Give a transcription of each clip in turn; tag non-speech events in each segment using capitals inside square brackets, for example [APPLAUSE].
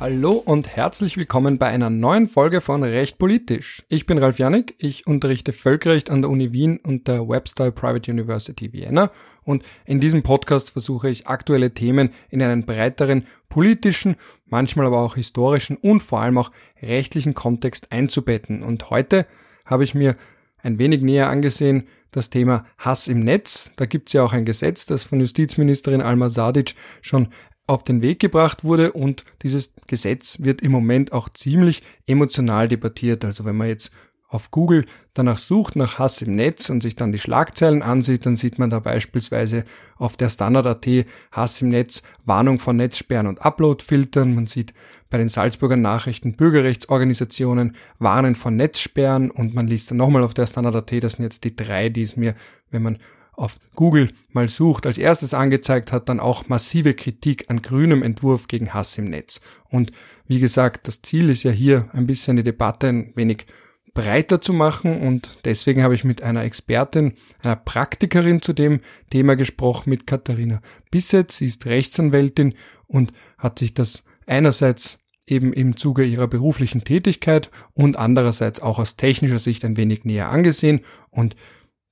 Hallo und herzlich willkommen bei einer neuen Folge von Recht Politisch. Ich bin Ralf Janik, ich unterrichte Völkerrecht an der Uni Wien und der Webster Private University Vienna und in diesem Podcast versuche ich aktuelle Themen in einen breiteren politischen, manchmal aber auch historischen und vor allem auch rechtlichen Kontext einzubetten. Und heute habe ich mir ein wenig näher angesehen das Thema Hass im Netz. Da gibt es ja auch ein Gesetz, das von Justizministerin Alma Sadic schon auf den Weg gebracht wurde und dieses Gesetz wird im Moment auch ziemlich emotional debattiert. Also wenn man jetzt auf Google danach sucht nach Hass im Netz und sich dann die Schlagzeilen ansieht, dann sieht man da beispielsweise auf der Standard.at Hass im Netz, Warnung von Netzsperren und Uploadfiltern. Man sieht bei den Salzburger Nachrichten Bürgerrechtsorganisationen warnen von Netzsperren und man liest dann nochmal auf der Standard.at, das sind jetzt die drei, die es mir, wenn man auf Google mal sucht, als erstes angezeigt hat, dann auch massive Kritik an grünem Entwurf gegen Hass im Netz. Und wie gesagt, das Ziel ist ja hier ein bisschen die Debatte ein wenig breiter zu machen und deswegen habe ich mit einer Expertin, einer Praktikerin zu dem Thema gesprochen, mit Katharina Bisset. Sie ist Rechtsanwältin und hat sich das einerseits eben im Zuge ihrer beruflichen Tätigkeit und andererseits auch aus technischer Sicht ein wenig näher angesehen und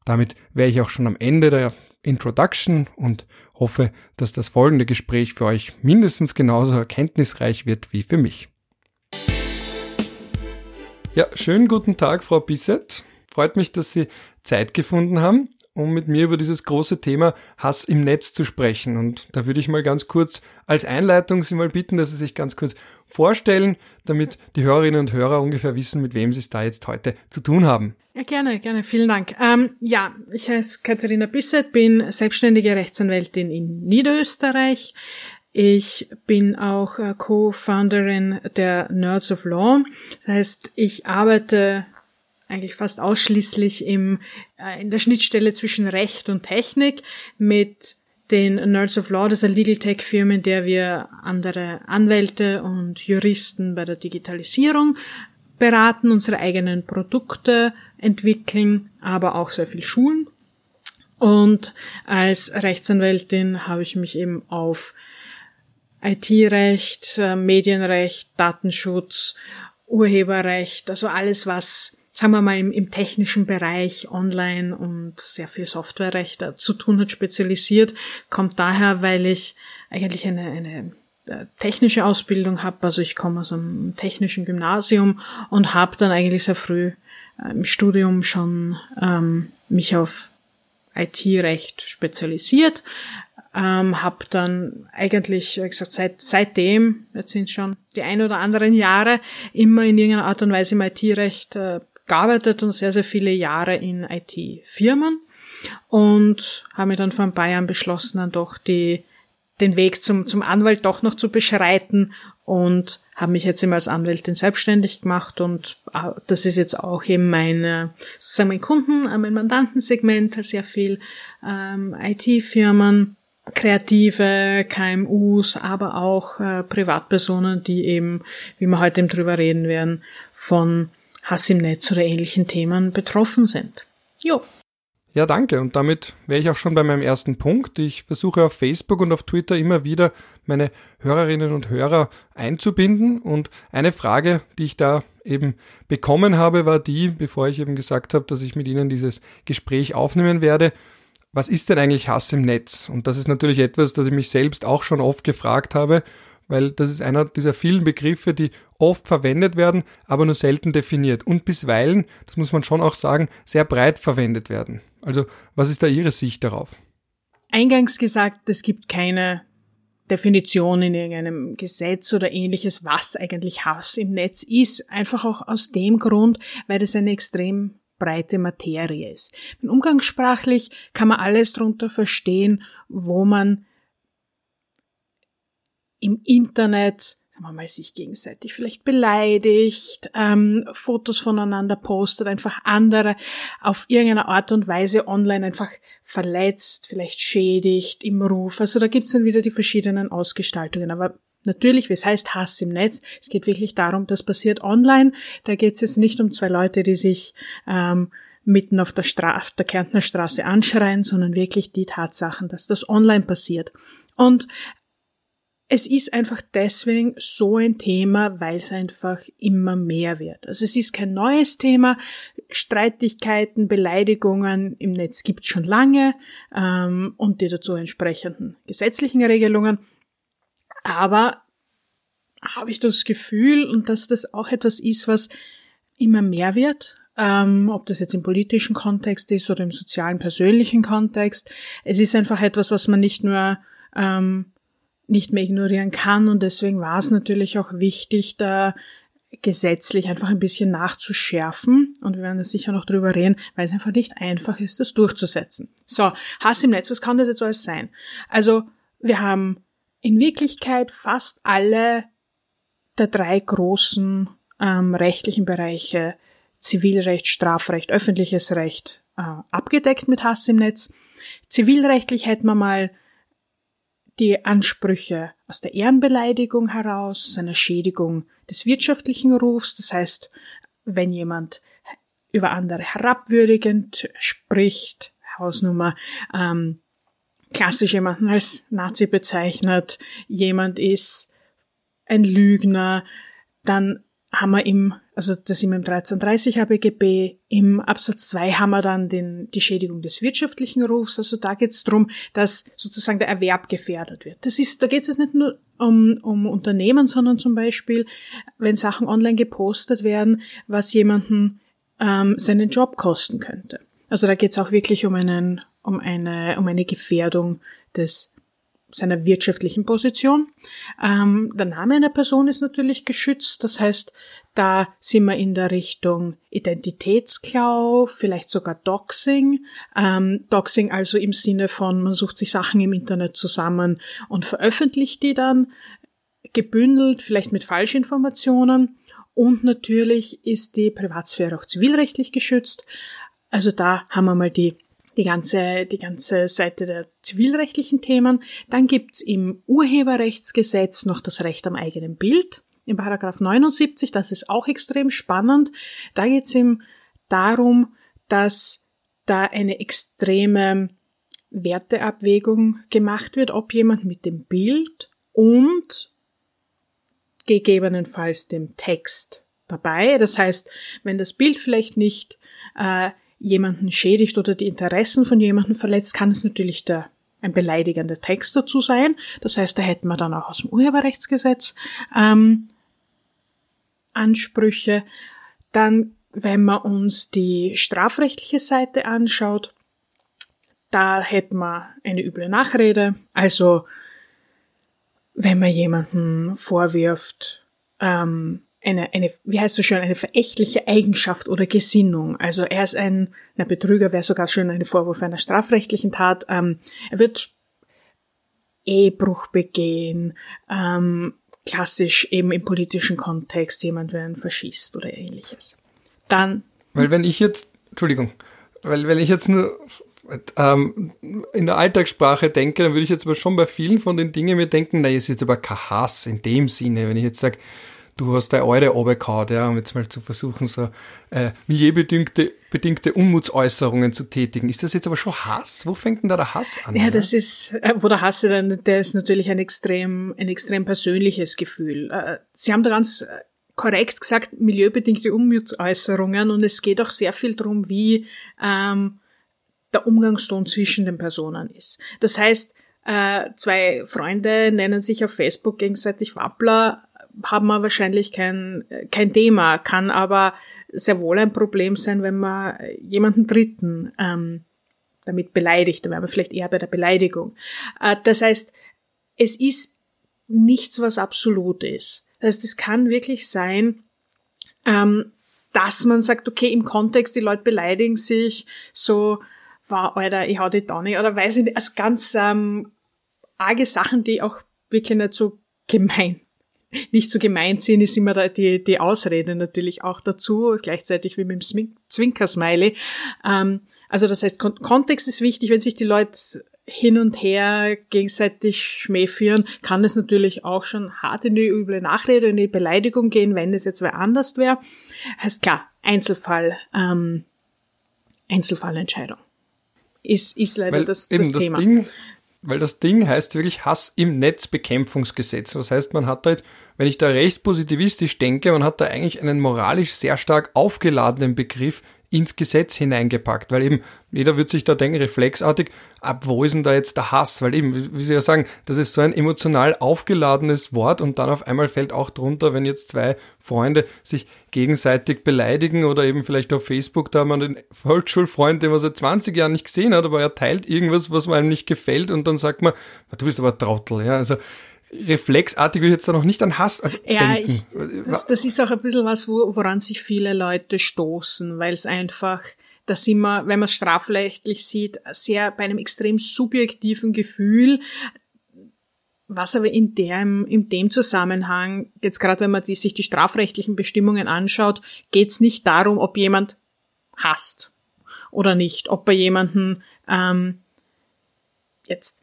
damit wäre ich auch schon am Ende der Introduction und hoffe, dass das folgende Gespräch für euch mindestens genauso erkenntnisreich wird wie für mich. Ja, schönen guten Tag, Frau Bisset. Freut mich, dass Sie Zeit gefunden haben, um mit mir über dieses große Thema Hass im Netz zu sprechen. Und da würde ich mal ganz kurz als Einleitung Sie mal bitten, dass Sie sich ganz kurz vorstellen, damit die Hörerinnen und Hörer ungefähr wissen, mit wem Sie es da jetzt heute zu tun haben. Ja, gerne, gerne. Vielen Dank. Ähm, ja, ich heiße Katharina Bisset, bin selbstständige Rechtsanwältin in Niederösterreich. Ich bin auch äh, Co-Founderin der Nerds of Law. Das heißt, ich arbeite eigentlich fast ausschließlich im, äh, in der Schnittstelle zwischen Recht und Technik mit den Nerds of Law, das ist eine Legal Tech Firma, in der wir andere Anwälte und Juristen bei der Digitalisierung beraten, unsere eigenen Produkte entwickeln, aber auch sehr viel schulen. Und als Rechtsanwältin habe ich mich eben auf IT-Recht, äh, Medienrecht, Datenschutz, Urheberrecht, also alles, was, sagen wir mal, im, im technischen Bereich online und sehr viel Softwarerecht zu tun hat, spezialisiert, kommt daher, weil ich eigentlich eine, eine äh, technische Ausbildung habe. Also ich komme aus einem technischen Gymnasium und habe dann eigentlich sehr früh äh, im Studium schon ähm, mich auf IT-Recht spezialisiert, ähm, habe dann eigentlich, wie gesagt, seit, seitdem, jetzt sind schon die ein oder anderen Jahre, immer in irgendeiner Art und Weise im IT-Recht äh, gearbeitet und sehr, sehr viele Jahre in IT-Firmen und habe mir dann vor ein paar Jahren beschlossen, dann doch die, den Weg zum, zum Anwalt doch noch zu beschreiten und habe mich jetzt immer als Anwältin selbstständig gemacht und äh, das ist jetzt auch eben mein, sozusagen mein Kunden, äh, mein Mandantensegment, sehr viel ähm, IT-Firmen kreative KMUs, aber auch äh, Privatpersonen, die eben, wie wir heute eben drüber reden werden, von Hass im Netz oder ähnlichen Themen betroffen sind. Jo. Ja, danke. Und damit wäre ich auch schon bei meinem ersten Punkt. Ich versuche auf Facebook und auf Twitter immer wieder meine Hörerinnen und Hörer einzubinden. Und eine Frage, die ich da eben bekommen habe, war die, bevor ich eben gesagt habe, dass ich mit Ihnen dieses Gespräch aufnehmen werde, was ist denn eigentlich Hass im Netz? Und das ist natürlich etwas, das ich mich selbst auch schon oft gefragt habe, weil das ist einer dieser vielen Begriffe, die oft verwendet werden, aber nur selten definiert und bisweilen, das muss man schon auch sagen, sehr breit verwendet werden. Also was ist da Ihre Sicht darauf? Eingangs gesagt, es gibt keine Definition in irgendeinem Gesetz oder ähnliches, was eigentlich Hass im Netz ist. Einfach auch aus dem Grund, weil es eine extrem breite Materie ist. Umgangssprachlich kann man alles darunter verstehen, wo man im Internet sagen wir mal, sich gegenseitig vielleicht beleidigt, ähm, Fotos voneinander postet, einfach andere auf irgendeine Art und Weise online einfach verletzt, vielleicht schädigt im Ruf. Also da gibt's dann wieder die verschiedenen Ausgestaltungen. Aber Natürlich, wie es heißt, Hass im Netz. Es geht wirklich darum, das passiert online. Da geht es jetzt nicht um zwei Leute, die sich ähm, mitten auf der, Straße, der Kärntner Straße anschreien, sondern wirklich die Tatsachen, dass das online passiert. Und es ist einfach deswegen so ein Thema, weil es einfach immer mehr wird. Also es ist kein neues Thema. Streitigkeiten, Beleidigungen im Netz gibt es schon lange ähm, und die dazu entsprechenden gesetzlichen Regelungen. Aber habe ich das Gefühl, und dass das auch etwas ist, was immer mehr wird, ähm, ob das jetzt im politischen Kontext ist oder im sozialen, persönlichen Kontext. Es ist einfach etwas, was man nicht nur ähm, nicht mehr ignorieren kann und deswegen war es natürlich auch wichtig, da gesetzlich einfach ein bisschen nachzuschärfen und wir werden da sicher noch drüber reden, weil es einfach nicht einfach ist, das durchzusetzen. So, Hass im Netz, was kann das jetzt alles sein? Also, wir haben in Wirklichkeit fast alle der drei großen ähm, rechtlichen Bereiche Zivilrecht, Strafrecht, öffentliches Recht äh, abgedeckt mit Hass im Netz. Zivilrechtlich hätten wir mal die Ansprüche aus der Ehrenbeleidigung heraus, aus einer Schädigung des wirtschaftlichen Rufs, das heißt, wenn jemand über andere herabwürdigend spricht, Hausnummer, ähm, klassisch jemanden als Nazi bezeichnet, jemand ist ein Lügner, dann haben wir im, also das sind wir im 1330 HBGB, im Absatz 2 haben wir dann den, die Schädigung des wirtschaftlichen Rufs, also da geht es darum, dass sozusagen der Erwerb gefährdet wird. Das ist, da geht es nicht nur um, um Unternehmen, sondern zum Beispiel, wenn Sachen online gepostet werden, was jemanden ähm, seinen Job kosten könnte. Also da geht es auch wirklich um einen, um eine, um eine Gefährdung des seiner wirtschaftlichen Position. Ähm, der Name einer Person ist natürlich geschützt, das heißt, da sind wir in der Richtung Identitätsklau, vielleicht sogar Doxing. Ähm, Doxing also im Sinne von, man sucht sich Sachen im Internet zusammen und veröffentlicht die dann gebündelt, vielleicht mit Falschinformationen. Und natürlich ist die Privatsphäre auch zivilrechtlich geschützt. Also da haben wir mal die die ganze, die ganze Seite der zivilrechtlichen Themen. Dann gibt's im Urheberrechtsgesetz noch das Recht am eigenen Bild. Im Paragraph 79, das ist auch extrem spannend. Da geht's ihm darum, dass da eine extreme Werteabwägung gemacht wird, ob jemand mit dem Bild und gegebenenfalls dem Text dabei. Das heißt, wenn das Bild vielleicht nicht äh, jemanden schädigt oder die Interessen von jemandem verletzt, kann es natürlich der ein beleidigender Text dazu sein. Das heißt, da hätten wir dann auch aus dem Urheberrechtsgesetz ähm, Ansprüche. Dann, wenn man uns die strafrechtliche Seite anschaut, da hätten wir eine üble Nachrede. Also, wenn man jemanden vorwirft, ähm, eine, eine, wie heißt es schön, eine verächtliche Eigenschaft oder Gesinnung. Also er ist ein, na Betrüger wäre sogar schon ein Vorwurf einer strafrechtlichen Tat. Ähm, er wird Ehebruch begehen, ähm, klassisch eben im politischen Kontext jemand wäre ein Faschist oder ähnliches. Dann. Weil wenn ich jetzt, Entschuldigung, weil wenn ich jetzt nur ähm, in der Alltagssprache denke, dann würde ich jetzt aber schon bei vielen von den Dingen mir denken, na, es ist aber kein Hass in dem Sinne. Wenn ich jetzt sage, du hast deine Eure runtergehauen, ja, um jetzt mal zu versuchen, so äh, milieubedingte bedingte Unmutsäußerungen zu tätigen. Ist das jetzt aber schon Hass? Wo fängt denn da der Hass an? Ja, oder? das ist, äh, wo der Hass dann, der ist natürlich ein extrem, ein extrem persönliches Gefühl. Äh, Sie haben da ganz äh, korrekt gesagt, milieubedingte Unmutsäußerungen und es geht auch sehr viel darum, wie ähm, der Umgangston zwischen den Personen ist. Das heißt, äh, zwei Freunde nennen sich auf Facebook gegenseitig Wappler, haben wir wahrscheinlich kein, kein Thema, kann aber sehr wohl ein Problem sein, wenn man jemanden Dritten ähm, damit beleidigt. Da wären wir vielleicht eher bei der Beleidigung. Äh, das heißt, es ist nichts, was absolut ist. Das heißt, es kann wirklich sein, ähm, dass man sagt, okay, im Kontext, die Leute beleidigen sich, so, war, Alter, ich hau die nicht, oder weiß ich nicht, also ganz ähm, arge Sachen, die auch wirklich nicht so gemein nicht so gemeint sind, ist immer da die, die Ausrede natürlich auch dazu, gleichzeitig wie mit dem Zwinkersmiley. Ähm, also das heißt, Kon Kontext ist wichtig, wenn sich die Leute hin und her gegenseitig Schmäh führen, kann es natürlich auch schon hart in die üble Nachrede, in die Beleidigung gehen, wenn es jetzt wer anders wäre. Heißt klar, Einzelfall, ähm, Einzelfallentscheidung ist, ist leider Weil das, eben das, das Thema. Ding, weil das Ding heißt wirklich Hass im Netzbekämpfungsgesetz. Das heißt, man hat da jetzt, wenn ich da recht positivistisch denke, man hat da eigentlich einen moralisch sehr stark aufgeladenen Begriff ins Gesetz hineingepackt, weil eben jeder wird sich da denken, reflexartig, ab wo ist denn da jetzt der Hass? Weil eben, wie Sie ja sagen, das ist so ein emotional aufgeladenes Wort und dann auf einmal fällt auch drunter, wenn jetzt zwei Freunde sich gegenseitig beleidigen oder eben vielleicht auf Facebook, da man den Volksschulfreund, den man seit 20 Jahren nicht gesehen hat, aber er teilt irgendwas, was einem nicht gefällt und dann sagt man, du bist aber Trottel, ja, also reflexartig will ich jetzt da noch nicht an Hass also ja, denken. Ich, das, das ist auch ein bisschen was, wo, woran sich viele Leute stoßen, weil es einfach, da sind wir, wenn man es strafrechtlich sieht, sehr bei einem extrem subjektiven Gefühl, was aber in dem, in dem Zusammenhang, jetzt gerade wenn man die, sich die strafrechtlichen Bestimmungen anschaut, geht es nicht darum, ob jemand hasst oder nicht, ob bei jemanden ähm, jetzt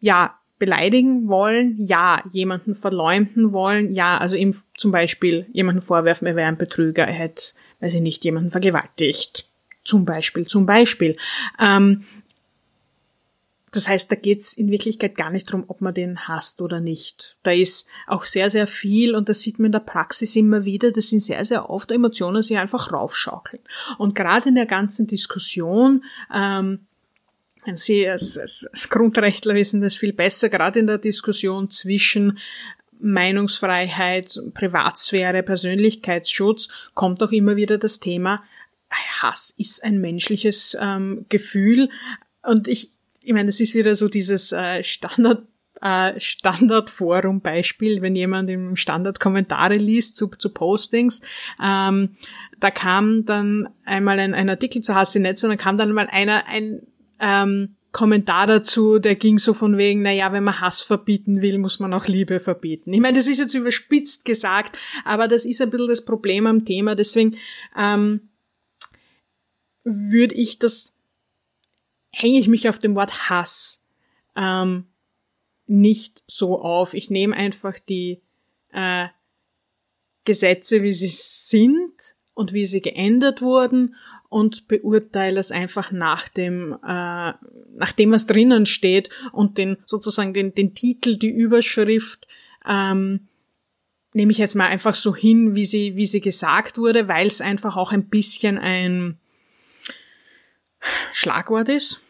ja beleidigen wollen, ja, jemanden verleumden wollen, ja, also ihm zum Beispiel jemanden vorwerfen, er wäre ein Betrüger, er hätte, weiß ich nicht, jemanden vergewaltigt. Zum Beispiel, zum Beispiel. Ähm, das heißt, da geht's in Wirklichkeit gar nicht darum, ob man den hasst oder nicht. Da ist auch sehr, sehr viel, und das sieht man in der Praxis immer wieder, das sind sehr, sehr oft Emotionen, die einfach raufschaukeln. Und gerade in der ganzen Diskussion, ähm, Sie als, als, als Grundrechtler wissen das viel besser, gerade in der Diskussion zwischen Meinungsfreiheit, Privatsphäre, Persönlichkeitsschutz kommt auch immer wieder das Thema, Hass ist ein menschliches ähm, Gefühl. Und ich, ich meine, das ist wieder so dieses äh, Standard äh, Standardforum-Beispiel, wenn jemand im Standard Kommentare liest zu, zu Postings. Ähm, da kam dann einmal ein, ein Artikel zu Hass im Netz und dann kam dann mal einer ein ähm, Kommentar dazu, der ging so von wegen, na ja, wenn man Hass verbieten will, muss man auch Liebe verbieten. Ich meine, das ist jetzt überspitzt gesagt, aber das ist ein bisschen das Problem am Thema. Deswegen ähm, würde ich das, hänge ich mich auf dem Wort Hass ähm, nicht so auf. Ich nehme einfach die äh, Gesetze, wie sie sind und wie sie geändert wurden und beurteile es einfach nach dem, äh, nach dem, was drinnen steht und den sozusagen den, den Titel, die Überschrift ähm, nehme ich jetzt mal einfach so hin, wie sie, wie sie gesagt wurde, weil es einfach auch ein bisschen ein Schlagwort ist.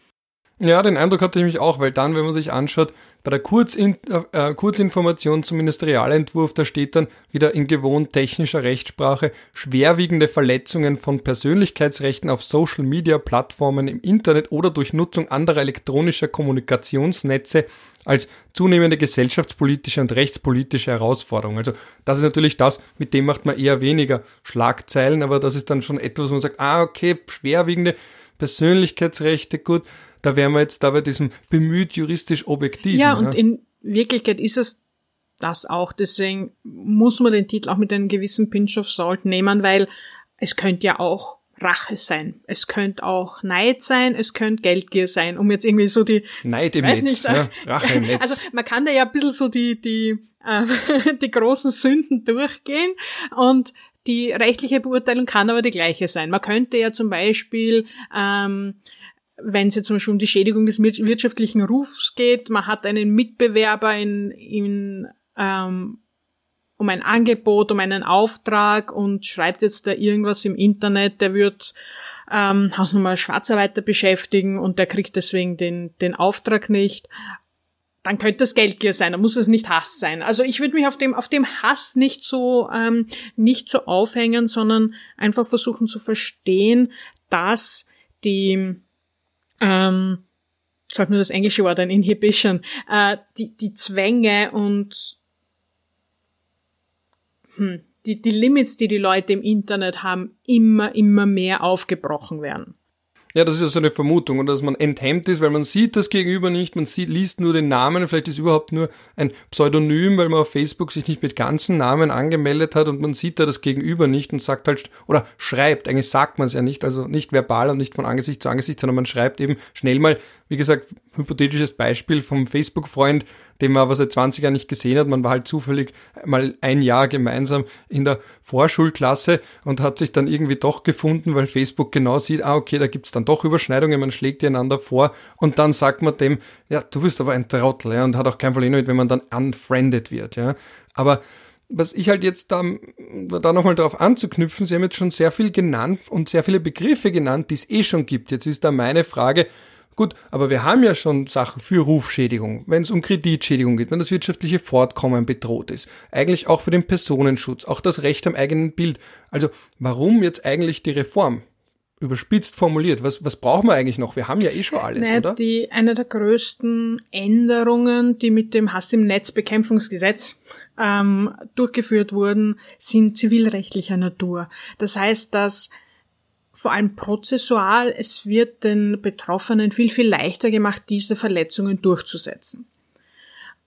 Ja, den Eindruck hatte ich mich auch, weil dann, wenn man sich anschaut, bei der Kurzin äh, Kurzinformation zum Ministerialentwurf, da steht dann wieder in gewohnt technischer Rechtsprache schwerwiegende Verletzungen von Persönlichkeitsrechten auf Social-Media-Plattformen im Internet oder durch Nutzung anderer elektronischer Kommunikationsnetze als zunehmende gesellschaftspolitische und rechtspolitische Herausforderung. Also das ist natürlich das, mit dem macht man eher weniger Schlagzeilen, aber das ist dann schon etwas, wo man sagt, ah okay, schwerwiegende Persönlichkeitsrechte, gut, da wären wir jetzt da bei diesem bemüht juristisch objektiv. Ja, und ja. in Wirklichkeit ist es das auch. Deswegen muss man den Titel auch mit einem gewissen Pinch of Salt nehmen, weil es könnte ja auch Rache sein. Es könnte auch Neid sein, es könnte Geldgier sein, um jetzt irgendwie so die Neid im weiß Netz, nicht, ja, Rache im [LAUGHS] Netz. Also man kann da ja ein bisschen so die die äh, [LAUGHS] die großen Sünden durchgehen und die rechtliche Beurteilung kann aber die gleiche sein. Man könnte ja zum Beispiel ähm, wenn es jetzt zum Beispiel um die Schädigung des wirtschaftlichen Rufs geht, man hat einen Mitbewerber in, in ähm, um ein Angebot, um einen Auftrag und schreibt jetzt da irgendwas im Internet, der wird ähm, Hausnummer Schwarzarbeiter beschäftigen und der kriegt deswegen den, den Auftrag nicht, dann könnte das Geldgier sein, dann muss es nicht Hass sein. Also ich würde mich auf dem, auf dem Hass nicht so, ähm, nicht so aufhängen, sondern einfach versuchen zu verstehen, dass die, ähm, sag nur das englische Wort, ein Inhibition, äh, die, die Zwänge und hm, die, die Limits, die die Leute im Internet haben, immer, immer mehr aufgebrochen werden. Ja, das ist ja so eine Vermutung und dass man enthemmt ist, weil man sieht das Gegenüber nicht, man sieht, liest nur den Namen, vielleicht ist überhaupt nur ein Pseudonym, weil man auf Facebook sich nicht mit ganzen Namen angemeldet hat und man sieht da das Gegenüber nicht und sagt halt, oder schreibt, eigentlich sagt man es ja nicht, also nicht verbal und nicht von Angesicht zu Angesicht, sondern man schreibt eben schnell mal, wie gesagt, hypothetisches Beispiel vom Facebook-Freund, den man aber seit 20 Jahren nicht gesehen hat. Man war halt zufällig mal ein Jahr gemeinsam in der Vorschulklasse und hat sich dann irgendwie doch gefunden, weil Facebook genau sieht, ah okay, da gibt's dann doch Überschneidungen, man schlägt die einander vor und dann sagt man dem, ja, du bist aber ein Trottel, ja, und hat auch kein Problem damit, wenn man dann unfriended wird, ja. Aber was ich halt jetzt da, da nochmal darauf anzuknüpfen, Sie haben jetzt schon sehr viel genannt und sehr viele Begriffe genannt, die es eh schon gibt. Jetzt ist da meine Frage, Gut, aber wir haben ja schon Sachen für Rufschädigung, wenn es um Kreditschädigung geht, wenn das wirtschaftliche Fortkommen bedroht ist. Eigentlich auch für den Personenschutz, auch das Recht am eigenen Bild. Also warum jetzt eigentlich die Reform? Überspitzt formuliert, was, was brauchen wir eigentlich noch? Wir haben ja eh schon alles, naja, oder? Die, eine der größten Änderungen, die mit dem Hass im Netzbekämpfungsgesetz ähm, durchgeführt wurden, sind zivilrechtlicher Natur. Das heißt, dass vor allem prozessual, es wird den Betroffenen viel, viel leichter gemacht, diese Verletzungen durchzusetzen.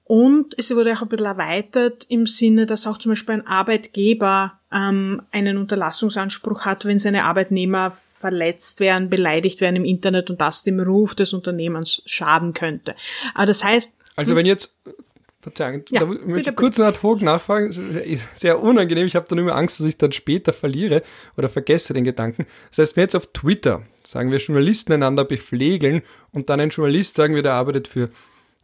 Und es wurde auch ein bisschen erweitert im Sinne, dass auch zum Beispiel ein Arbeitgeber ähm, einen Unterlassungsanspruch hat, wenn seine Arbeitnehmer verletzt werden, beleidigt werden im Internet und das dem Ruf des Unternehmens schaden könnte. Aber das heißt. Also wenn jetzt Verzeihung, ja, da möchte ich kurz noch ad hoc nachfragen. Sehr unangenehm. Ich habe dann immer Angst, dass ich dann später verliere oder vergesse den Gedanken. Das heißt, wenn jetzt auf Twitter, sagen wir, Journalisten einander beflegeln und dann ein Journalist, sagen wir, der arbeitet für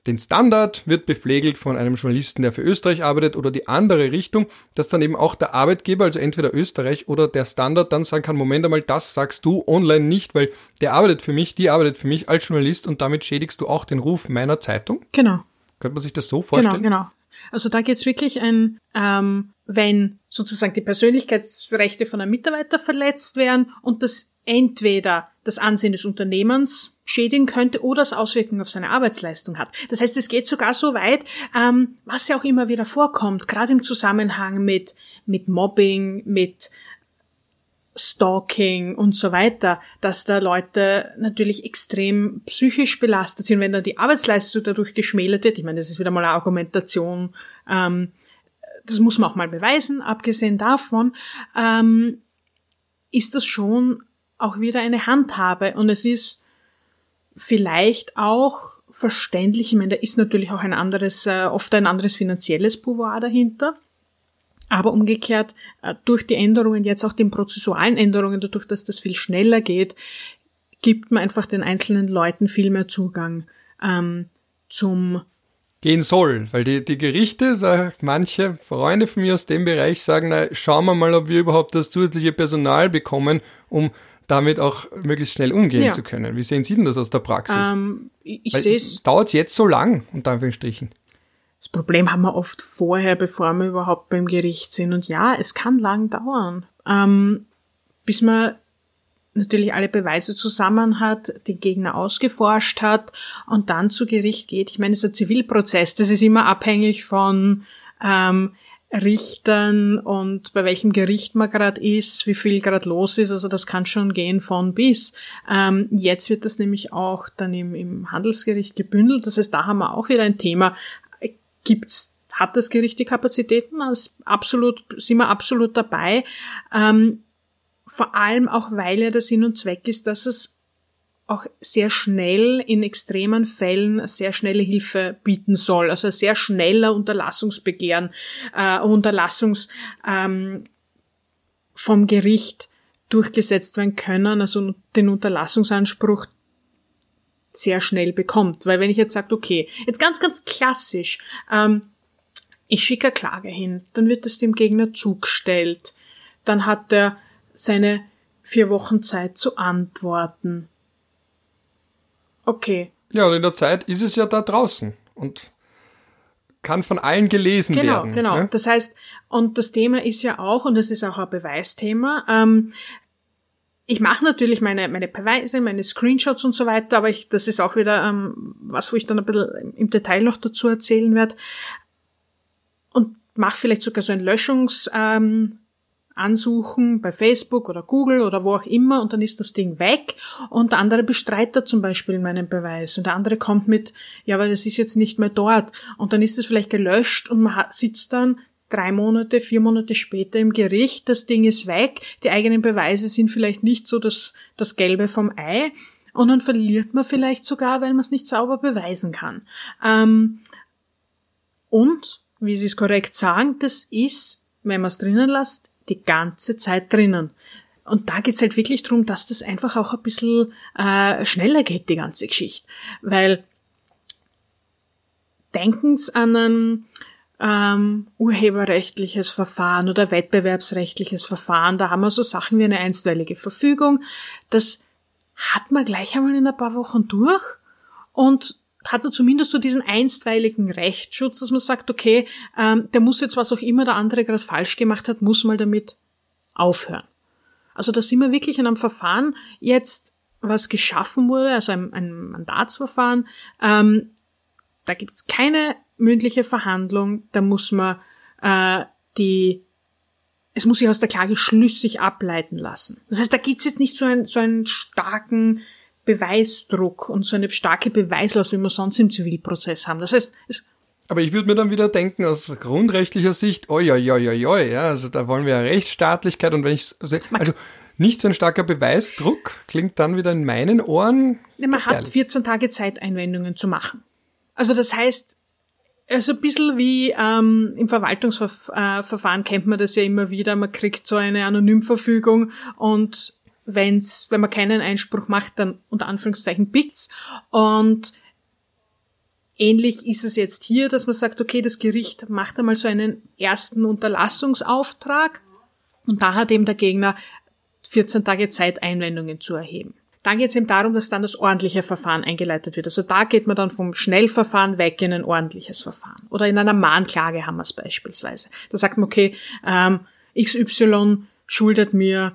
den Standard, wird beflegelt von einem Journalisten, der für Österreich arbeitet oder die andere Richtung, dass dann eben auch der Arbeitgeber, also entweder Österreich oder der Standard dann sagen kann, Moment einmal, das sagst du online nicht, weil der arbeitet für mich, die arbeitet für mich als Journalist und damit schädigst du auch den Ruf meiner Zeitung? Genau. Könnte man sich das so vorstellen? Genau, genau. Also da geht es wirklich ein, ähm, wenn sozusagen die Persönlichkeitsrechte von einem Mitarbeiter verletzt werden und das entweder das Ansehen des Unternehmens schädigen könnte oder es Auswirkungen auf seine Arbeitsleistung hat. Das heißt, es geht sogar so weit, ähm, was ja auch immer wieder vorkommt, gerade im Zusammenhang mit, mit Mobbing, mit Stalking und so weiter, dass da Leute natürlich extrem psychisch belastet sind, wenn dann die Arbeitsleistung dadurch geschmälert wird. Ich meine, das ist wieder mal eine Argumentation, ähm, das muss man auch mal beweisen. Abgesehen davon ähm, ist das schon auch wieder eine Handhabe und es ist vielleicht auch verständlich. Ich meine, da ist natürlich auch ein anderes, äh, oft ein anderes finanzielles Pouvoir dahinter. Aber umgekehrt, äh, durch die Änderungen, jetzt auch den prozessualen Änderungen, dadurch, dass das viel schneller geht, gibt man einfach den einzelnen Leuten viel mehr Zugang ähm, zum gehen soll, weil die, die Gerichte, da manche Freunde von mir aus dem Bereich sagen, na, schauen wir mal, ob wir überhaupt das zusätzliche Personal bekommen, um damit auch möglichst schnell umgehen ja. zu können. Wie sehen Sie denn das aus der Praxis? Ähm, ich sehe es. Dauert es jetzt so lang, unter Anführungsstrichen? Das Problem haben wir oft vorher, bevor wir überhaupt beim Gericht sind. Und ja, es kann lang dauern, ähm, bis man natürlich alle Beweise zusammen hat, die Gegner ausgeforscht hat und dann zu Gericht geht. Ich meine, es ist ein Zivilprozess, das ist immer abhängig von ähm, Richtern und bei welchem Gericht man gerade ist, wie viel gerade los ist. Also das kann schon gehen von bis. Ähm, jetzt wird das nämlich auch dann im, im Handelsgericht gebündelt. Das heißt, da haben wir auch wieder ein Thema gibt's hat das Gericht die Kapazitäten? Das absolut, sind wir absolut dabei. Ähm, vor allem auch, weil ja der Sinn und Zweck ist, dass es auch sehr schnell in extremen Fällen sehr schnelle Hilfe bieten soll. Also sehr schneller Unterlassungsbegehren, äh, Unterlassungs ähm, vom Gericht durchgesetzt werden können, also den Unterlassungsanspruch sehr schnell bekommt. Weil wenn ich jetzt sage, okay, jetzt ganz, ganz klassisch, ähm, ich schicke eine Klage hin, dann wird es dem Gegner zugestellt, dann hat er seine vier Wochen Zeit zu antworten. Okay. Ja, und in der Zeit ist es ja da draußen und kann von allen gelesen genau, werden. Genau, genau. Ne? Das heißt, und das Thema ist ja auch, und das ist auch ein Beweisthema, ähm, ich mache natürlich meine, meine Beweise, meine Screenshots und so weiter, aber ich, das ist auch wieder ähm, was, wo ich dann ein bisschen im Detail noch dazu erzählen werde. Und mache vielleicht sogar so ein Löschungs... Ähm, bei Facebook oder Google oder wo auch immer und dann ist das Ding weg und der andere bestreitet zum Beispiel meinen Beweis und der andere kommt mit, ja, aber das ist jetzt nicht mehr dort und dann ist es vielleicht gelöscht und man sitzt dann drei Monate, vier Monate später im Gericht, das Ding ist weg, die eigenen Beweise sind vielleicht nicht so das, das Gelbe vom Ei und dann verliert man vielleicht sogar, weil man es nicht sauber beweisen kann. Ähm, und, wie Sie es korrekt sagen, das ist, wenn man es drinnen lässt, die ganze Zeit drinnen. und da geht's halt wirklich drum, dass das einfach auch ein bisschen äh, schneller geht, die ganze Geschichte. Weil denken's an ein ähm, urheberrechtliches Verfahren oder wettbewerbsrechtliches Verfahren, da haben wir so Sachen wie eine einstweilige Verfügung. Das hat man gleich einmal in ein paar Wochen durch und hat man zumindest so diesen einstweiligen Rechtsschutz, dass man sagt, okay, ähm, der muss jetzt, was auch immer der andere gerade falsch gemacht hat, muss mal damit aufhören. Also da sind wir wirklich in einem Verfahren jetzt, was geschaffen wurde, also ein, ein Mandatsverfahren. Ähm, da gibt's keine mündliche Verhandlung, da muss man äh, die es muss sich aus der Klage schlüssig ableiten lassen. Das heißt, da gibt's jetzt nicht so, ein, so einen starken Beweisdruck und so eine starke Beweislast, wie wir sonst im Zivilprozess haben. Das heißt, es aber ich würde mir dann wieder denken, aus grundrechtlicher Sicht, oi, oi, oi, oi, oi, ja, also da wollen wir ja Rechtsstaatlichkeit und wenn ich, also nicht so ein starker Beweisdruck klingt dann wieder in meinen Ohren. Ja, man hat 14 Tage Zeit, Einwendungen zu machen. Also das heißt, also ein bisschen wie ähm, im Verwaltungsverfahren kennt man das ja immer wieder, man kriegt so eine Anonymverfügung und wenn's, wenn man keinen Einspruch macht, dann unter Anführungszeichen biegt's und Ähnlich ist es jetzt hier, dass man sagt, okay, das Gericht macht einmal so einen ersten Unterlassungsauftrag und da hat eben der Gegner 14 Tage Zeit, Einwendungen zu erheben. Dann geht es eben darum, dass dann das ordentliche Verfahren eingeleitet wird. Also da geht man dann vom Schnellverfahren weg in ein ordentliches Verfahren. Oder in einer Mahnklage haben wir es beispielsweise. Da sagt man, okay, ähm, XY schuldet mir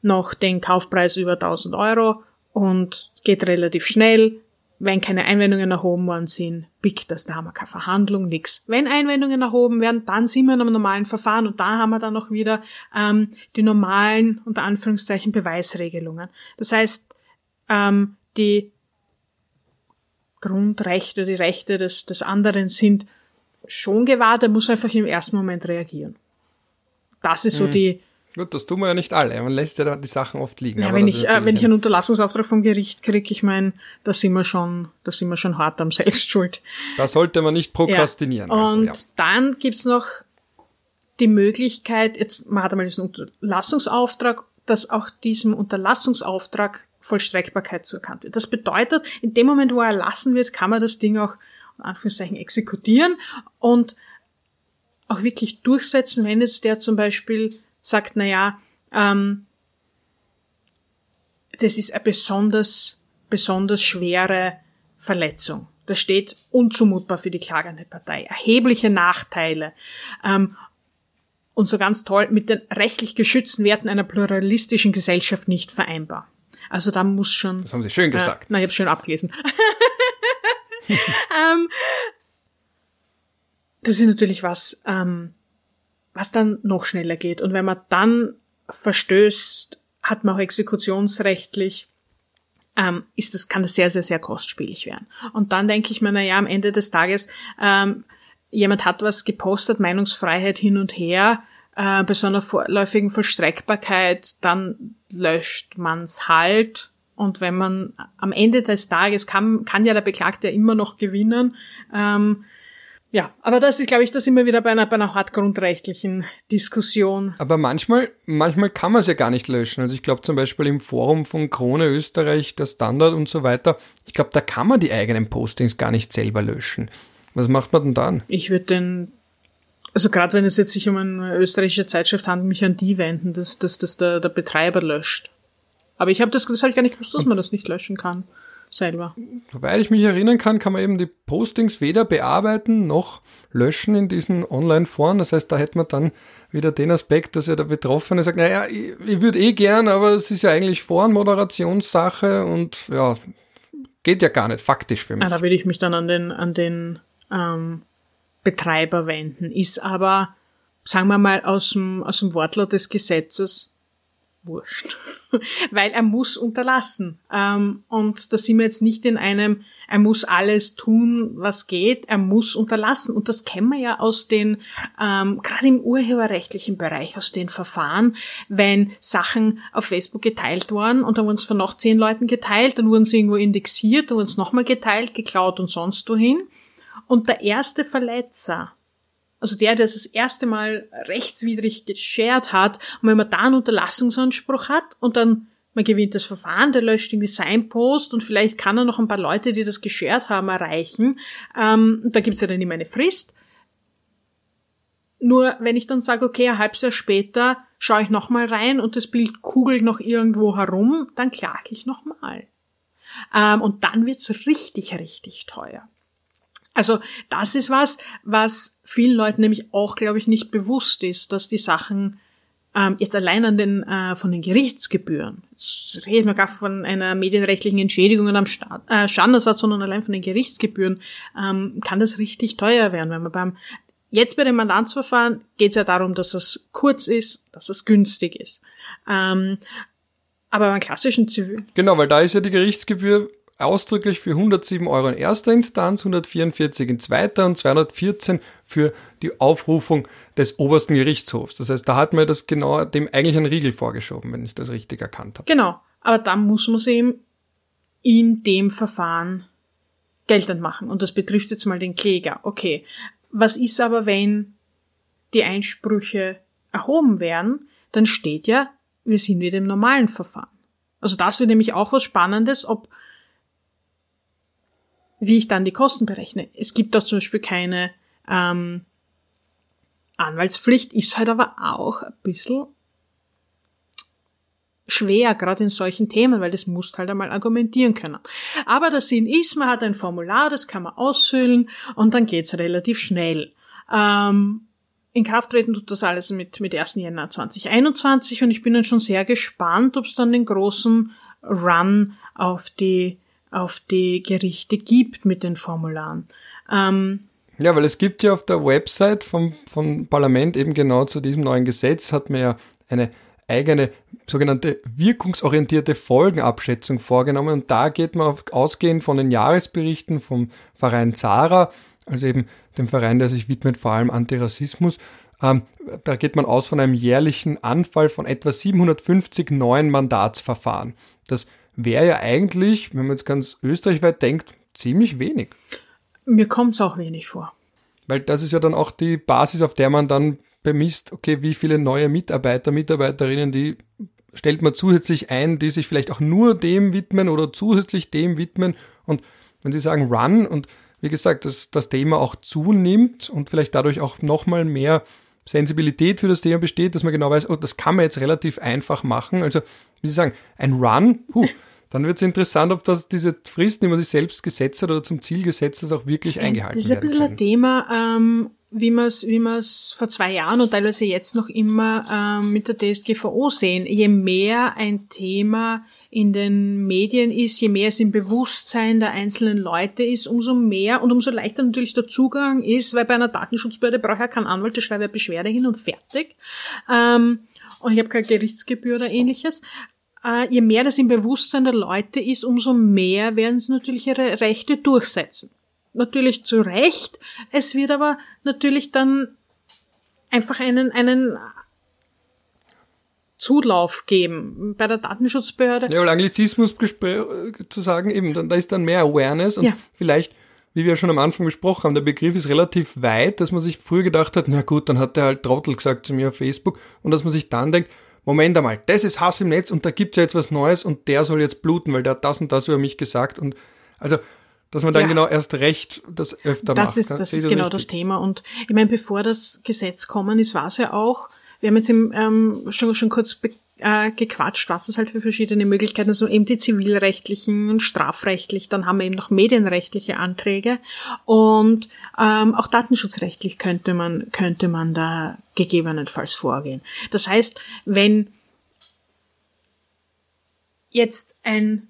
noch den Kaufpreis über 1000 Euro und geht relativ schnell wenn keine Einwendungen erhoben worden sind, biegt das, da haben wir keine Verhandlung, nix. Wenn Einwendungen erhoben werden, dann sind wir in einem normalen Verfahren und da haben wir dann auch wieder ähm, die normalen, unter Anführungszeichen, Beweisregelungen. Das heißt, ähm, die Grundrechte, die Rechte des, des anderen sind schon gewahrt, er muss einfach im ersten Moment reagieren. Das ist so mhm. die, Gut, das tun wir ja nicht alle. Man lässt ja die Sachen oft liegen. Ja, wenn ich, äh, wenn ich einen Unterlassungsauftrag vom Gericht kriege, ich meine, da sind wir schon, da sind wir schon hart am Selbstschuld. Da sollte man nicht prokrastinieren. Ja. Also, Und also, ja. dann gibt's noch die Möglichkeit, jetzt, man hat einmal diesen Unterlassungsauftrag, dass auch diesem Unterlassungsauftrag Vollstreckbarkeit zuerkannt wird. Das bedeutet, in dem Moment, wo er erlassen wird, kann man das Ding auch, in Anführungszeichen, exekutieren und auch wirklich durchsetzen, wenn es der zum Beispiel sagt, na ja, ähm, das ist eine besonders, besonders schwere Verletzung. Das steht unzumutbar für die klagende Partei. Erhebliche Nachteile. Ähm, und so ganz toll, mit den rechtlich geschützten Werten einer pluralistischen Gesellschaft nicht vereinbar. Also da muss schon. Das haben Sie schön gesagt. Äh, na, ich habe schön abgelesen. [LAUGHS] ähm, das ist natürlich was, ähm, was dann noch schneller geht. Und wenn man dann verstößt, hat man auch exekutionsrechtlich, ähm, ist das, kann das sehr, sehr, sehr kostspielig werden. Und dann denke ich mir, na ja, am Ende des Tages, ähm, jemand hat was gepostet, Meinungsfreiheit hin und her, äh, bei so einer vorläufigen Vollstreckbarkeit, dann löscht man's halt. Und wenn man am Ende des Tages kann, kann ja der Beklagte immer noch gewinnen. Ähm, ja, aber das ist, glaube ich, das immer wieder bei einer, bei einer hartgrundrechtlichen Diskussion. Aber manchmal, manchmal kann man es ja gar nicht löschen. Also ich glaube zum Beispiel im Forum von Krone Österreich, der Standard und so weiter, ich glaube, da kann man die eigenen Postings gar nicht selber löschen. Was macht man denn dann? Ich würde den, also gerade wenn es jetzt sich um eine österreichische Zeitschrift handelt, mich an die wenden, dass, dass, dass der, der Betreiber löscht. Aber ich habe das, das habe ich gar nicht gewusst, dass man das nicht löschen kann selber. Soweit ich mich erinnern kann, kann man eben die Postings weder bearbeiten noch löschen in diesen Online-Foren. Das heißt, da hätte man dann wieder den Aspekt, dass ja der Betroffene sagt, naja, ich, ich würde eh gern, aber es ist ja eigentlich Forenmoderationssache und ja, geht ja gar nicht faktisch für mich. Ah, da würde ich mich dann an den, an den ähm, Betreiber wenden. Ist aber, sagen wir mal, aus dem, aus dem Wortlaut des Gesetzes wurscht. [LAUGHS] Weil er muss unterlassen. Ähm, und da sind wir jetzt nicht in einem, er muss alles tun, was geht, er muss unterlassen. Und das kennen wir ja aus den, ähm, gerade im urheberrechtlichen Bereich, aus den Verfahren, wenn Sachen auf Facebook geteilt wurden und dann wurden es von noch zehn Leuten geteilt, dann wurden sie irgendwo indexiert, dann wurden es nochmal geteilt, geklaut und sonst wohin. Und der erste Verletzer also der, der das erste Mal rechtswidrig geshared hat, und wenn man da einen Unterlassungsanspruch hat und dann man gewinnt das Verfahren, der löscht irgendwie sein Post und vielleicht kann er noch ein paar Leute, die das geshared haben, erreichen. Ähm, da gibt's ja dann immer eine Frist. Nur wenn ich dann sage, okay, ein halbes Jahr später schaue ich nochmal rein und das Bild kugelt noch irgendwo herum, dann klage ich nochmal. Ähm, und dann wird's richtig, richtig teuer. Also das ist was, was vielen Leuten nämlich auch, glaube ich, nicht bewusst ist, dass die Sachen ähm, jetzt allein an den äh, von den Gerichtsgebühren, jetzt reden wir gar von einer medienrechtlichen Entschädigung am Staat, äh, Standardsatz, sondern allein von den Gerichtsgebühren, ähm, kann das richtig teuer werden, wenn man beim Jetzt bei dem Mandantsverfahren geht es ja darum, dass es kurz ist, dass es günstig ist. Ähm, aber beim klassischen Zivil. Genau, weil da ist ja die Gerichtsgebühr ausdrücklich für 107 Euro in erster Instanz, 144 in zweiter und 214 für die Aufrufung des obersten Gerichtshofs. Das heißt, da hat man das genau dem eigentlich einen Riegel vorgeschoben, wenn ich das richtig erkannt habe. Genau, aber dann muss man es eben in dem Verfahren geltend machen. Und das betrifft jetzt mal den Kläger. Okay, was ist aber, wenn die Einsprüche erhoben werden? Dann steht ja, wir sind wieder im normalen Verfahren. Also das wird nämlich auch was Spannendes, ob wie ich dann die Kosten berechne. Es gibt doch zum Beispiel keine ähm, Anwaltspflicht, ist halt aber auch ein bisschen schwer, gerade in solchen Themen, weil das musst halt einmal argumentieren können. Aber der Sinn ist, man hat ein Formular, das kann man ausfüllen und dann geht's relativ schnell. Ähm, in Kraft treten tut das alles mit, mit 1. Jänner 2021 und ich bin dann schon sehr gespannt, ob es dann den großen Run auf die auf die Gerichte gibt mit den Formularen. Ähm, ja, weil es gibt ja auf der Website vom, vom Parlament eben genau zu diesem neuen Gesetz hat man ja eine eigene sogenannte wirkungsorientierte Folgenabschätzung vorgenommen und da geht man auf, ausgehend von den Jahresberichten vom Verein Zara, also eben dem Verein, der sich widmet vor allem Antirassismus, ähm, da geht man aus von einem jährlichen Anfall von etwa 750 neuen Mandatsverfahren. Das wäre ja eigentlich, wenn man jetzt ganz österreichweit denkt, ziemlich wenig. Mir kommt es auch wenig vor. Weil das ist ja dann auch die Basis, auf der man dann bemisst, okay, wie viele neue Mitarbeiter, Mitarbeiterinnen, die stellt man zusätzlich ein, die sich vielleicht auch nur dem widmen oder zusätzlich dem widmen. Und wenn Sie sagen Run und wie gesagt, dass das Thema auch zunimmt und vielleicht dadurch auch nochmal mehr Sensibilität für das Thema besteht, dass man genau weiß, oh, das kann man jetzt relativ einfach machen. Also, wie Sie sagen, ein Run, puh, dann wird es interessant, ob das diese Fristen, die man sich selbst gesetzt hat oder zum Ziel gesetzt hat, auch wirklich eingehalten werden. Das ist ein bisschen ein Thema, ähm, wie wir es wie wir's vor zwei Jahren und teilweise jetzt noch immer ähm, mit der DSGVO sehen. Je mehr ein Thema in den Medien ist, je mehr es im Bewusstsein der einzelnen Leute ist, umso mehr und umso leichter natürlich der Zugang ist, weil bei einer Datenschutzbehörde braucht ja kein Anwalt, der schreibt ja Beschwerde hin und fertig. Ähm, und ich habe keine Gerichtsgebühr oder ähnliches äh, je mehr das im Bewusstsein der Leute ist, umso mehr werden sie natürlich ihre Rechte durchsetzen. Natürlich zu Recht. Es wird aber natürlich dann einfach einen, einen Zulauf geben bei der Datenschutzbehörde. Ja, weil Anglizismus zu sagen, eben, da ist dann mehr Awareness und ja. vielleicht, wie wir schon am Anfang besprochen haben, der Begriff ist relativ weit, dass man sich früher gedacht hat, na gut, dann hat der halt Trottel gesagt zu mir auf Facebook und dass man sich dann denkt, Moment einmal, das ist Hass im Netz und da gibt's ja jetzt was Neues und der soll jetzt bluten, weil der hat das und das über mich gesagt und also dass man dann ja. genau erst recht das öfter das macht. Ist, das ist genau richtig? das Thema. Und ich meine, bevor das Gesetz kommen ist, war es ja auch, wir haben jetzt im, ähm, schon, schon kurz äh, gequatscht, was es halt für verschiedene Möglichkeiten, also eben die zivilrechtlichen und strafrechtlich, dann haben wir eben noch medienrechtliche Anträge und ähm, auch datenschutzrechtlich könnte man, könnte man da gegebenenfalls vorgehen. Das heißt, wenn jetzt ein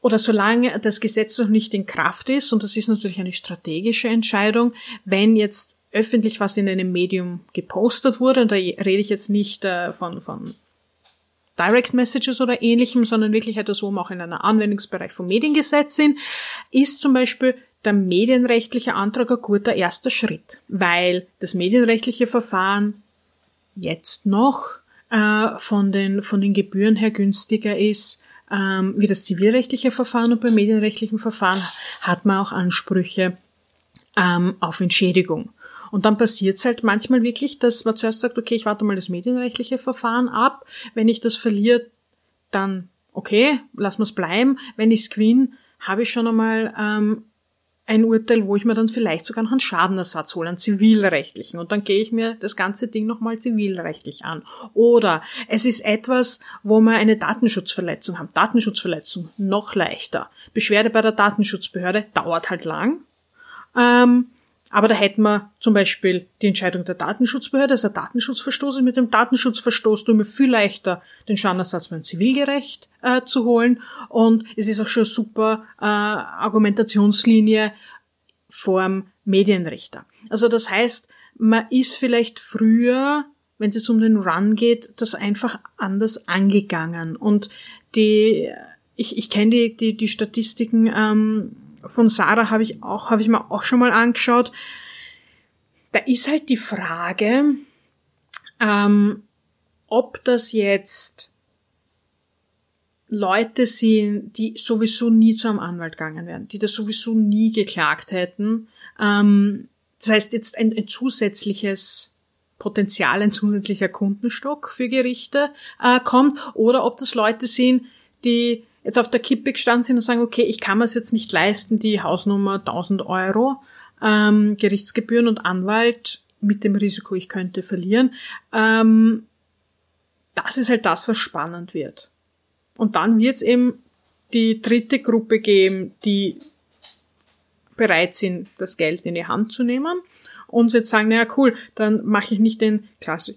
oder solange das Gesetz noch nicht in Kraft ist, und das ist natürlich eine strategische Entscheidung, wenn jetzt öffentlich was in einem Medium gepostet wurde, und da rede ich jetzt nicht äh, von, von Direct Messages oder ähnlichem, sondern wirklich etwas, wo wir auch in einem Anwendungsbereich vom Mediengesetz sind, ist zum Beispiel der medienrechtliche Antrag ein guter erster Schritt, weil das medienrechtliche Verfahren jetzt noch äh, von, den, von den Gebühren her günstiger ist ähm, wie das zivilrechtliche Verfahren und beim medienrechtlichen Verfahren hat man auch Ansprüche ähm, auf Entschädigung. Und dann passiert es halt manchmal wirklich, dass man zuerst sagt, okay, ich warte mal das medienrechtliche Verfahren ab. Wenn ich das verliere, dann okay, lass es bleiben. Wenn ich gewinne, habe ich schon einmal ähm, ein Urteil, wo ich mir dann vielleicht sogar noch einen Schadenersatz hole, einen zivilrechtlichen. Und dann gehe ich mir das ganze Ding nochmal zivilrechtlich an. Oder es ist etwas, wo wir eine Datenschutzverletzung haben. Datenschutzverletzung, noch leichter. Beschwerde bei der Datenschutzbehörde dauert halt lang. Ähm, aber da hätten wir zum Beispiel die Entscheidung der Datenschutzbehörde, also Datenschutzverstoß ist mit dem Datenschutzverstoß tun wir viel leichter, den Schadenersatz beim Zivilgerecht äh, zu holen. Und es ist auch schon super äh, Argumentationslinie vorm Medienrichter. Also das heißt, man ist vielleicht früher, wenn es um den Run geht, das einfach anders angegangen. Und die, ich, ich kenne die, die, die Statistiken ähm, von Sarah habe ich auch, habe ich mir auch schon mal angeschaut. Da ist halt die Frage, ähm, ob das jetzt Leute sind, die sowieso nie zu einem Anwalt gegangen wären, die das sowieso nie geklagt hätten. Ähm, das heißt jetzt ein, ein zusätzliches Potenzial, ein zusätzlicher Kundenstock für Gerichte äh, kommt, oder ob das Leute sind, die jetzt auf der Kippe gestanden sind und sagen, okay, ich kann mir es jetzt nicht leisten, die Hausnummer 1000 Euro, ähm, Gerichtsgebühren und Anwalt mit dem Risiko, ich könnte verlieren. Ähm, das ist halt das, was spannend wird. Und dann wird es eben die dritte Gruppe geben, die bereit sind, das Geld in die Hand zu nehmen und jetzt sagen, naja, cool, dann mache ich nicht den klassisch,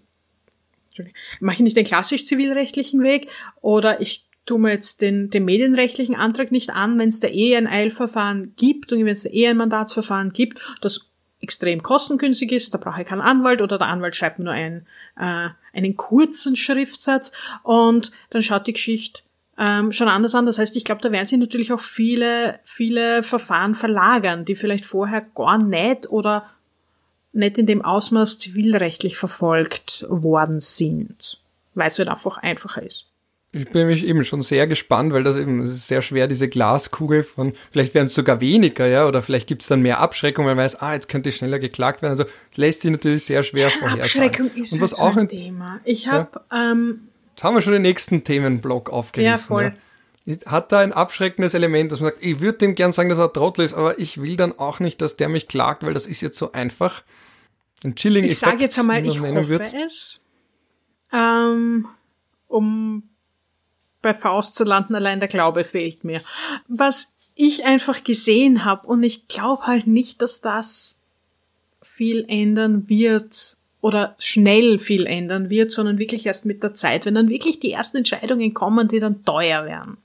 mache ich nicht den klassisch zivilrechtlichen Weg oder ich tun wir jetzt den, den medienrechtlichen Antrag nicht an, wenn es da eh ein Eilverfahren gibt und wenn es da eh ein Mandatsverfahren gibt, das extrem kostengünstig ist, da brauche ich keinen Anwalt oder der Anwalt schreibt nur einen, äh, einen kurzen Schriftsatz und dann schaut die Geschichte ähm, schon anders an. Das heißt, ich glaube, da werden sich natürlich auch viele, viele Verfahren verlagern, die vielleicht vorher gar nicht oder nicht in dem Ausmaß zivilrechtlich verfolgt worden sind, weil es halt einfach einfacher ist. Ich bin nämlich eben schon sehr gespannt, weil das eben das ist sehr schwer, diese Glaskugel von, vielleicht werden es sogar weniger, ja, oder vielleicht gibt es dann mehr Abschreckung, weil man weiß, ah, jetzt könnte ich schneller geklagt werden. Also lässt sich natürlich sehr schwer vorhersagen. Abschreckung ist Und was halt auch ein Thema. Ich habe, ja, ähm, jetzt haben wir schon den nächsten Themenblock aufgerissen. Ja, voll. Ja. Hat da ein abschreckendes Element, dass man sagt, ich würde dem gern sagen, dass er Trottel ist, aber ich will dann auch nicht, dass der mich klagt, weil das ist jetzt so einfach. Ein chilling Ich sage jetzt einmal, ich hoffe wird. es. Ähm, um bei Faust zu landen, allein der Glaube fehlt mir. Was ich einfach gesehen habe und ich glaube halt nicht, dass das viel ändern wird oder schnell viel ändern wird, sondern wirklich erst mit der Zeit, wenn dann wirklich die ersten Entscheidungen kommen, die dann teuer werden.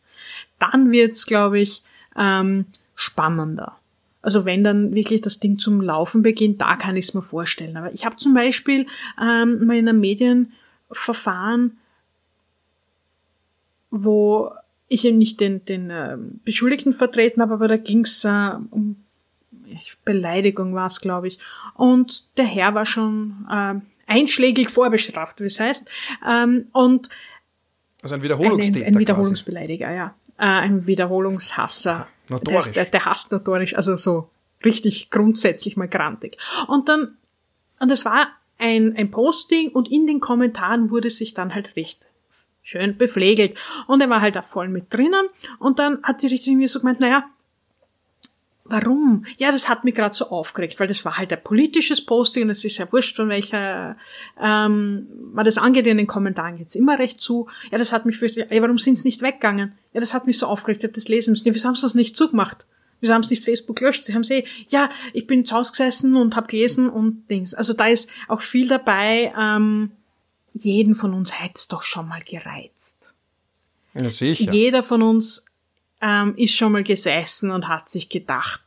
Dann wird's, glaube ich, ähm, spannender. Also wenn dann wirklich das Ding zum Laufen beginnt, da kann ich es mir vorstellen. Aber ich habe zum Beispiel ähm, mal in einem Medienverfahren wo ich eben nicht den, den äh, Beschuldigten vertreten habe, aber da ging es äh, um Beleidigung war es, glaube ich. Und der Herr war schon äh, einschlägig vorbestraft, wie es heißt. Ähm, und also ein Wiederholungstäter. Ein, ein Wiederholungsbeleidiger, quasi. ja. Äh, ein Wiederholungshasser. Notorisch. Der, der hasst notorisch, also so richtig grundsätzlich mal grantig. Und dann, und es war ein, ein Posting und in den Kommentaren wurde sich dann halt recht schön bepflegelt. Und er war halt da voll mit drinnen. Und dann hat die Richterin mir so gemeint, naja, Warum? Ja, das hat mich gerade so aufgeregt, weil das war halt ein politisches Posting und es ist ja wurscht, von welcher ähm, man das angeht in den Kommentaren jetzt immer recht zu. Ja, das hat mich fürchterlich, ja, warum sind sie nicht weggegangen? Ja, das hat mich so aufgeregt, ich hab das lesen müssen. Ja, wieso haben sie das nicht zugemacht? Wieso haben sie nicht Facebook gelöscht? Sie haben sie, ja, ich bin zu Hause gesessen und hab gelesen und Dings. Also da ist auch viel dabei, ähm, jeden von uns hätte doch schon mal gereizt. Ja, sicher. Jeder von uns ähm, ist schon mal gesessen und hat sich gedacht,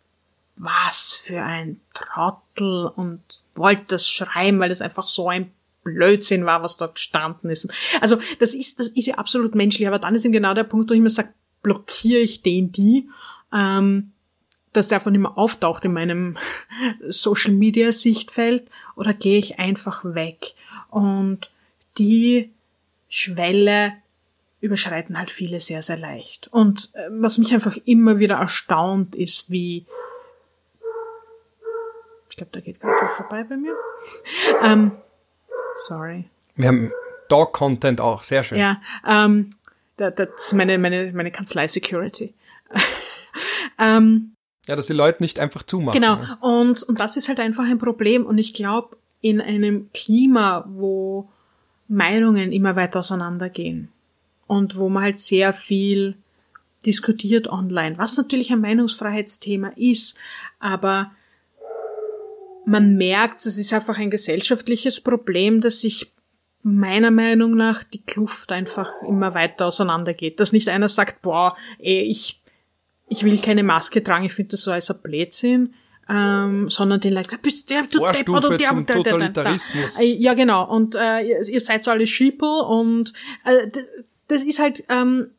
was für ein Trottel und wollte das schreiben, weil es einfach so ein Blödsinn war, was dort gestanden ist. Also das ist, das ist ja absolut menschlich, aber dann ist eben genau der Punkt, wo ich mir sage, blockiere ich den die, ähm, dass der von immer auftaucht in meinem [LAUGHS] Social Media Sichtfeld oder gehe ich einfach weg? Und die Schwelle überschreiten halt viele sehr, sehr leicht. Und äh, was mich einfach immer wieder erstaunt, ist, wie Ich glaube, da geht gerade was vorbei bei mir. [LAUGHS] Ähm, sorry. Wir haben Dog-Content auch, sehr schön. Ja, ähm, das ist meine, meine, meine Kanzlei-Security. [LAUGHS] ähm, ja, dass die Leute nicht einfach zumachen. Genau, ja. und, und das ist halt einfach ein Problem. Und ich glaube, in einem Klima, wo Meinungen immer weiter auseinandergehen und wo man halt sehr viel diskutiert online, was natürlich ein Meinungsfreiheitsthema ist, aber man merkt, es ist einfach ein gesellschaftliches Problem, dass sich meiner Meinung nach die Kluft einfach immer weiter auseinandergeht. Dass nicht einer sagt, boah, ey, ich, ich will keine Maske tragen, ich finde das so als ein Blödsinn, ähm, sondern den Leuten bist der, du Vorstufe Depp, oder der, zum der, der, Totalitarismus. Äh, ja, genau. Und äh, ihr, ihr seid so alle Schiepel und äh, das ist halt, ähm,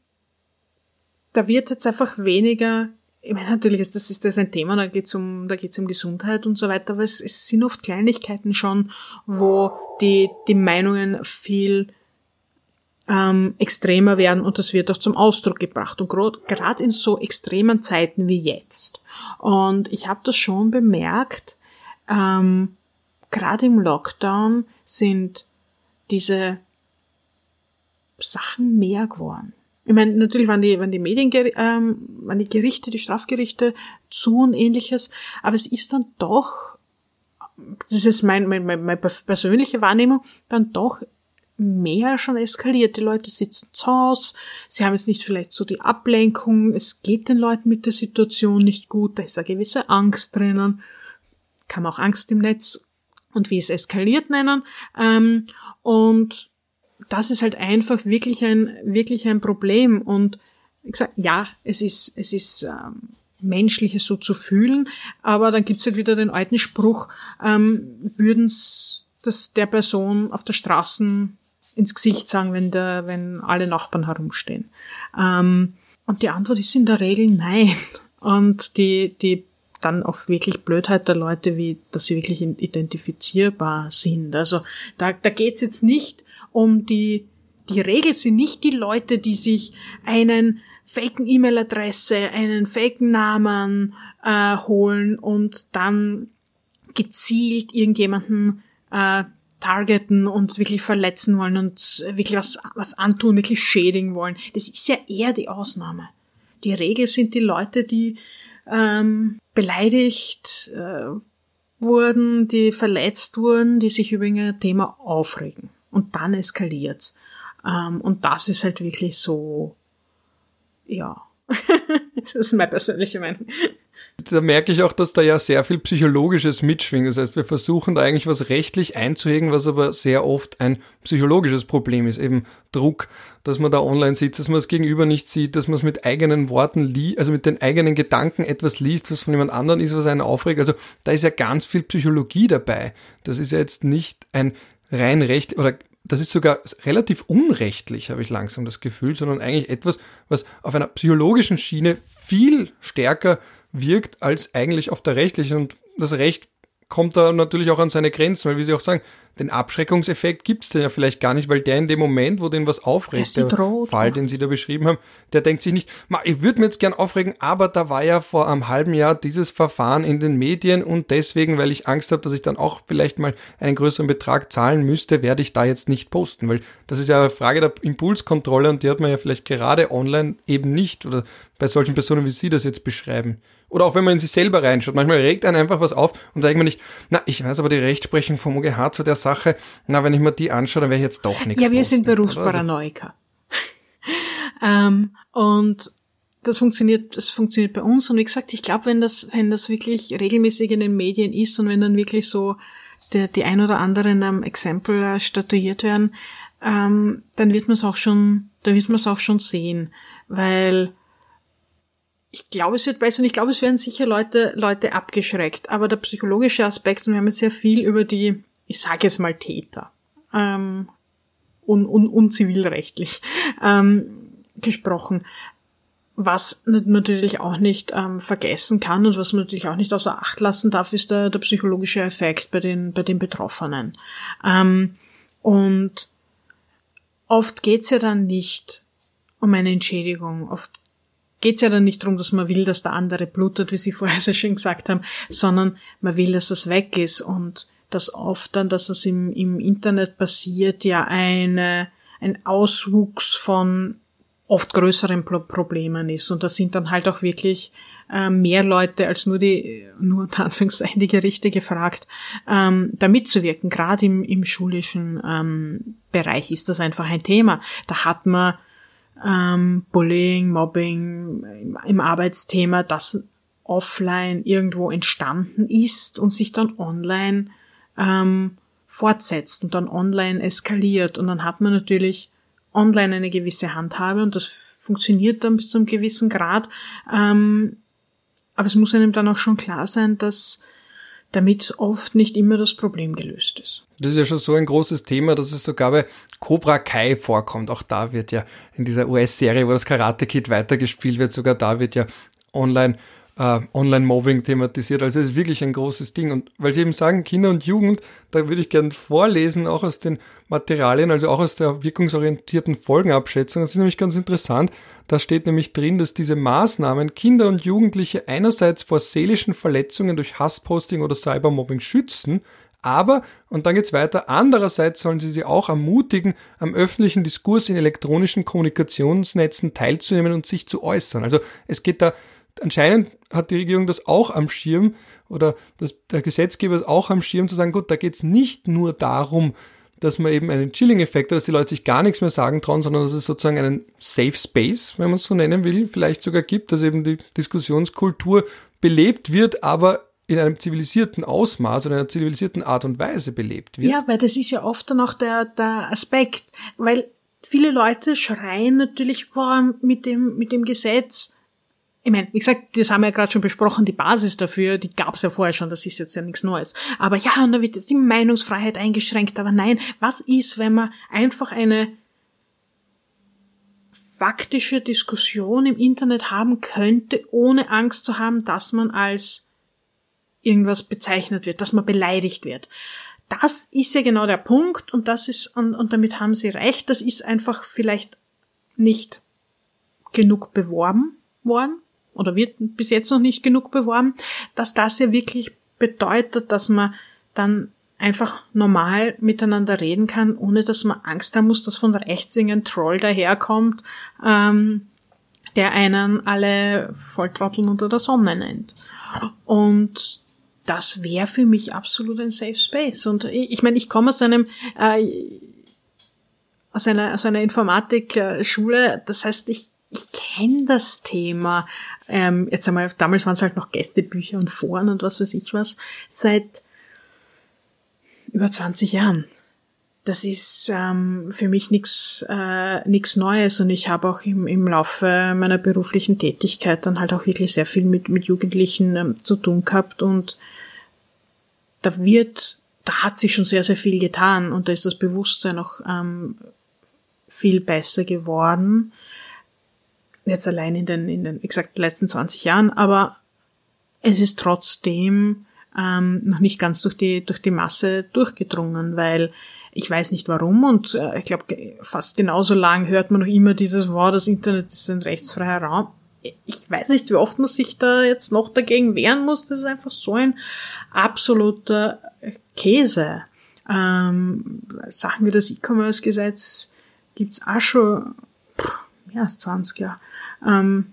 da wird jetzt einfach weniger ich meine, natürlich ist das, ist das ein Thema, da geht's um, da geht's um Gesundheit und so weiter, aber es, es sind oft Kleinigkeiten schon, wo die, die Meinungen viel ähm, extremer werden und das wird auch zum Ausdruck gebracht und gerade in so extremen Zeiten wie jetzt. Und ich habe das schon bemerkt, ähm, gerade im Lockdown sind diese Sachen mehr geworden. Ich meine, natürlich waren die, waren die Medien, ähm, waren die Gerichte, die Strafgerichte zu und ähnliches, aber es ist dann doch, das ist jetzt mein, mein, meine persönliche Wahrnehmung, dann doch mehr schon eskaliert. Die Leute sitzen zu Hause, sie haben jetzt nicht vielleicht so die Ablenkung, es geht den Leuten mit der Situation nicht gut, da ist eine gewisse Angst drinnen, kann man auch Angst im Netz und wie es eskaliert nennen. Ähm, und das ist halt einfach wirklich ein, wirklich ein Problem. Und ich gesagt, ja, es ist, es ist ähm, menschlich, es so zu fühlen, aber dann gibt's halt wieder den alten Spruch, ähm, würden's das der Person auf der Straße ins Gesicht sagen, wenn der, wenn alle Nachbarn herumstehen. Ähm, und die Antwort ist in der Regel nein. [LAUGHS] Und die, die dann auf wirklich Blödheit der Leute, wie, dass sie wirklich identifizierbar sind. Also da, da geht's jetzt nicht um die, die Regel sind nicht die Leute, die sich einen faken E-Mail-Adresse, einen faken Namen äh, holen und dann gezielt irgendjemanden äh, targeten und wirklich verletzen wollen und wirklich was, was antun, wirklich schädigen wollen. Das ist ja eher die Ausnahme. Die Regel sind die Leute, die ähm, beleidigt äh, wurden, die verletzt wurden, die sich über ein Thema aufregen und dann eskaliert's. Ähm, und das ist halt wirklich so, ja. [LAUGHS] das ist meine persönliche Meinung. Da merke ich auch, dass da ja sehr viel Psychologisches mitschwingt. Das heißt, wir versuchen da eigentlich was rechtlich einzuhegen, was aber sehr oft ein psychologisches Problem ist. Eben Druck, dass man da online sitzt, dass man das Gegenüber nicht sieht, dass man es mit eigenen Worten liest, also mit den eigenen Gedanken etwas liest, was von jemand anderem ist, was einen aufregt. Also da ist ja ganz viel Psychologie dabei. Das ist ja jetzt nicht ein rein recht oder das ist sogar relativ unrechtlich, habe ich langsam das Gefühl, sondern eigentlich etwas, was auf einer psychologischen Schiene viel stärker wirkt als eigentlich auf der rechtlichen. Und das Recht kommt da natürlich auch an seine Grenzen, weil wie Sie auch sagen, den Abschreckungseffekt gibt's denn ja vielleicht gar nicht, weil der in dem Moment, wo den was aufregt, der Fall, den Sie da beschrieben haben, der denkt sich nicht, ma, ich würde mir jetzt gern aufregen, aber da war ja vor einem halben Jahr dieses Verfahren in den Medien und deswegen, weil ich Angst habe, dass ich dann auch vielleicht mal einen größeren Betrag zahlen müsste, werde ich da jetzt nicht posten, weil das ist ja eine Frage der Impulskontrolle und die hat man ja vielleicht gerade online eben nicht oder bei solchen Personen, wie Sie das jetzt beschreiben. Oder auch wenn man in sich selber reinschaut. Manchmal regt einen einfach was auf und da denkt man nicht, na, ich weiß aber die Rechtsprechung vom OGH zu der Sache, na, wenn ich mir die anschaue, dann wäre ich jetzt doch nichts. Ja, wir posten, sind Berufsparanoiker. [LAUGHS] ähm, und das funktioniert, das funktioniert bei uns. Und wie gesagt, ich glaube, wenn das, wenn das wirklich regelmäßig in den Medien ist und wenn dann wirklich so der, die ein oder anderen ähm, Exempel äh, statuiert werden, ähm, dann wird man es auch schon, dann wird man es auch schon sehen, weil ich glaube, es wird besser und ich glaube, es werden sicher Leute, Leute abgeschreckt. Aber der psychologische Aspekt, und wir haben jetzt sehr viel über die, ich sage jetzt mal Täter, ähm, un, un, unzivilrechtlich ähm, gesprochen. Was natürlich auch nicht ähm, vergessen kann und was man natürlich auch nicht außer Acht lassen darf, ist der, der psychologische Effekt bei den, bei den Betroffenen. Ähm, und oft geht's ja dann nicht um eine Entschädigung. Oft geht es ja dann nicht darum, dass man will, dass der andere blutet, wie Sie vorher so schön gesagt haben, sondern man will, dass das weg ist und dass oft dann, dass es im, im Internet passiert, ja eine, ein Auswuchs von oft größeren Pro Problemen ist. Und das sind dann halt auch wirklich äh, mehr Leute als nur die, nur unter Anführungszeichen die Gerichte gefragt, ähm, da mitzuwirken. Gerade im, im schulischen ähm, Bereich ist das einfach ein Thema. Da hat man ähm, Bullying, Mobbing im, Arbeitsthema, das offline irgendwo entstanden ist und sich dann online ähm, fortsetzt und dann online eskaliert. Und dann hat man natürlich online eine gewisse Handhabe und das funktioniert dann bis zu einem gewissen Grad. Ähm, aber es muss einem dann auch schon klar sein, dass damit oft nicht immer das Problem gelöst ist. Das ist ja schon so ein großes Thema, dass es sogar bei Cobra Kai vorkommt. Auch da wird ja in dieser US-Serie, wo das Karate Kid weitergespielt wird, sogar da wird ja online äh, Online-Mobbing thematisiert. Also es ist wirklich ein großes Ding. Und weil Sie eben sagen, Kinder und Jugend, da würde ich gerne vorlesen, auch aus den Materialien, also auch aus der wirkungsorientierten Folgenabschätzung. Das ist nämlich ganz interessant. Da steht nämlich drin, dass diese Maßnahmen Kinder und Jugendliche einerseits vor seelischen Verletzungen durch Hassposting oder Cybermobbing schützen, aber, und dann geht's weiter, andererseits sollen sie sie auch ermutigen, am öffentlichen Diskurs in elektronischen Kommunikationsnetzen teilzunehmen und sich zu äußern. Also es geht da anscheinend hat die Regierung das auch am Schirm oder das, der Gesetzgeber ist auch am Schirm zu sagen, gut, da geht es nicht nur darum, dass man eben einen Chilling-Effekt hat, dass die Leute sich gar nichts mehr sagen trauen, sondern dass es sozusagen einen Safe Space, wenn man es so nennen will, vielleicht sogar gibt, dass eben die Diskussionskultur belebt wird, aber in einem zivilisierten Ausmaß oder einer zivilisierten Art und Weise belebt wird. Ja, weil das ist ja oft dann auch der, der Aspekt, weil viele Leute schreien natürlich, boah, mit dem, mit dem Gesetz, ich meine, wie gesagt, das haben wir ja gerade schon besprochen, die Basis dafür, die gab es ja vorher schon, das ist jetzt ja nichts Neues. Aber ja, und da wird jetzt die Meinungsfreiheit eingeschränkt. Aber nein, was ist, wenn man einfach eine faktische Diskussion im Internet haben könnte, ohne Angst zu haben, dass man als irgendwas bezeichnet wird, dass man beleidigt wird. Das ist ja genau der Punkt und das ist, und, und damit haben Sie recht, das ist einfach vielleicht nicht genug beworben worden oder wird bis jetzt noch nicht genug beworben, dass das ja wirklich bedeutet, dass man dann einfach normal miteinander reden kann, ohne dass man Angst haben muss, dass von rechts irgendein Troll daherkommt, ähm, der einen alle Volltrotteln unter der Sonne nennt. Und das wäre für mich absolut ein Safe Space. Und ich, ich meine, ich komme aus einem äh, aus einer aus einer Informatik-Schule, das heißt, ich ich kenne das Thema. Ähm, jetzt einmal, damals waren es halt noch Gästebücher und Foren und was weiß ich was, seit über 20 Jahren. Das ist ähm, für mich nichts äh, nix Neues und ich habe auch im, im Laufe meiner beruflichen Tätigkeit dann halt auch wirklich sehr viel mit, mit Jugendlichen ähm, zu tun gehabt und da wird, da hat sich schon sehr, sehr viel getan und da ist das Bewusstsein auch ähm, viel besser geworden jetzt allein in den, in den, gesagt, letzten 20 Jahren, aber es ist trotzdem ähm, noch nicht ganz durch die, durch die Masse durchgedrungen, weil ich weiß nicht warum und äh, ich glaube, fast genauso lang hört man noch immer dieses Wort, das Internet ist ein rechtsfreier Raum. Ich weiß nicht, wie oft man sich da jetzt noch dagegen wehren muss. Das ist einfach so ein absoluter Käse. Ähm, Sachen wie das E-Commerce-Gesetz gibt's auch schon pff, mehr als 20 Jahre. Ähm,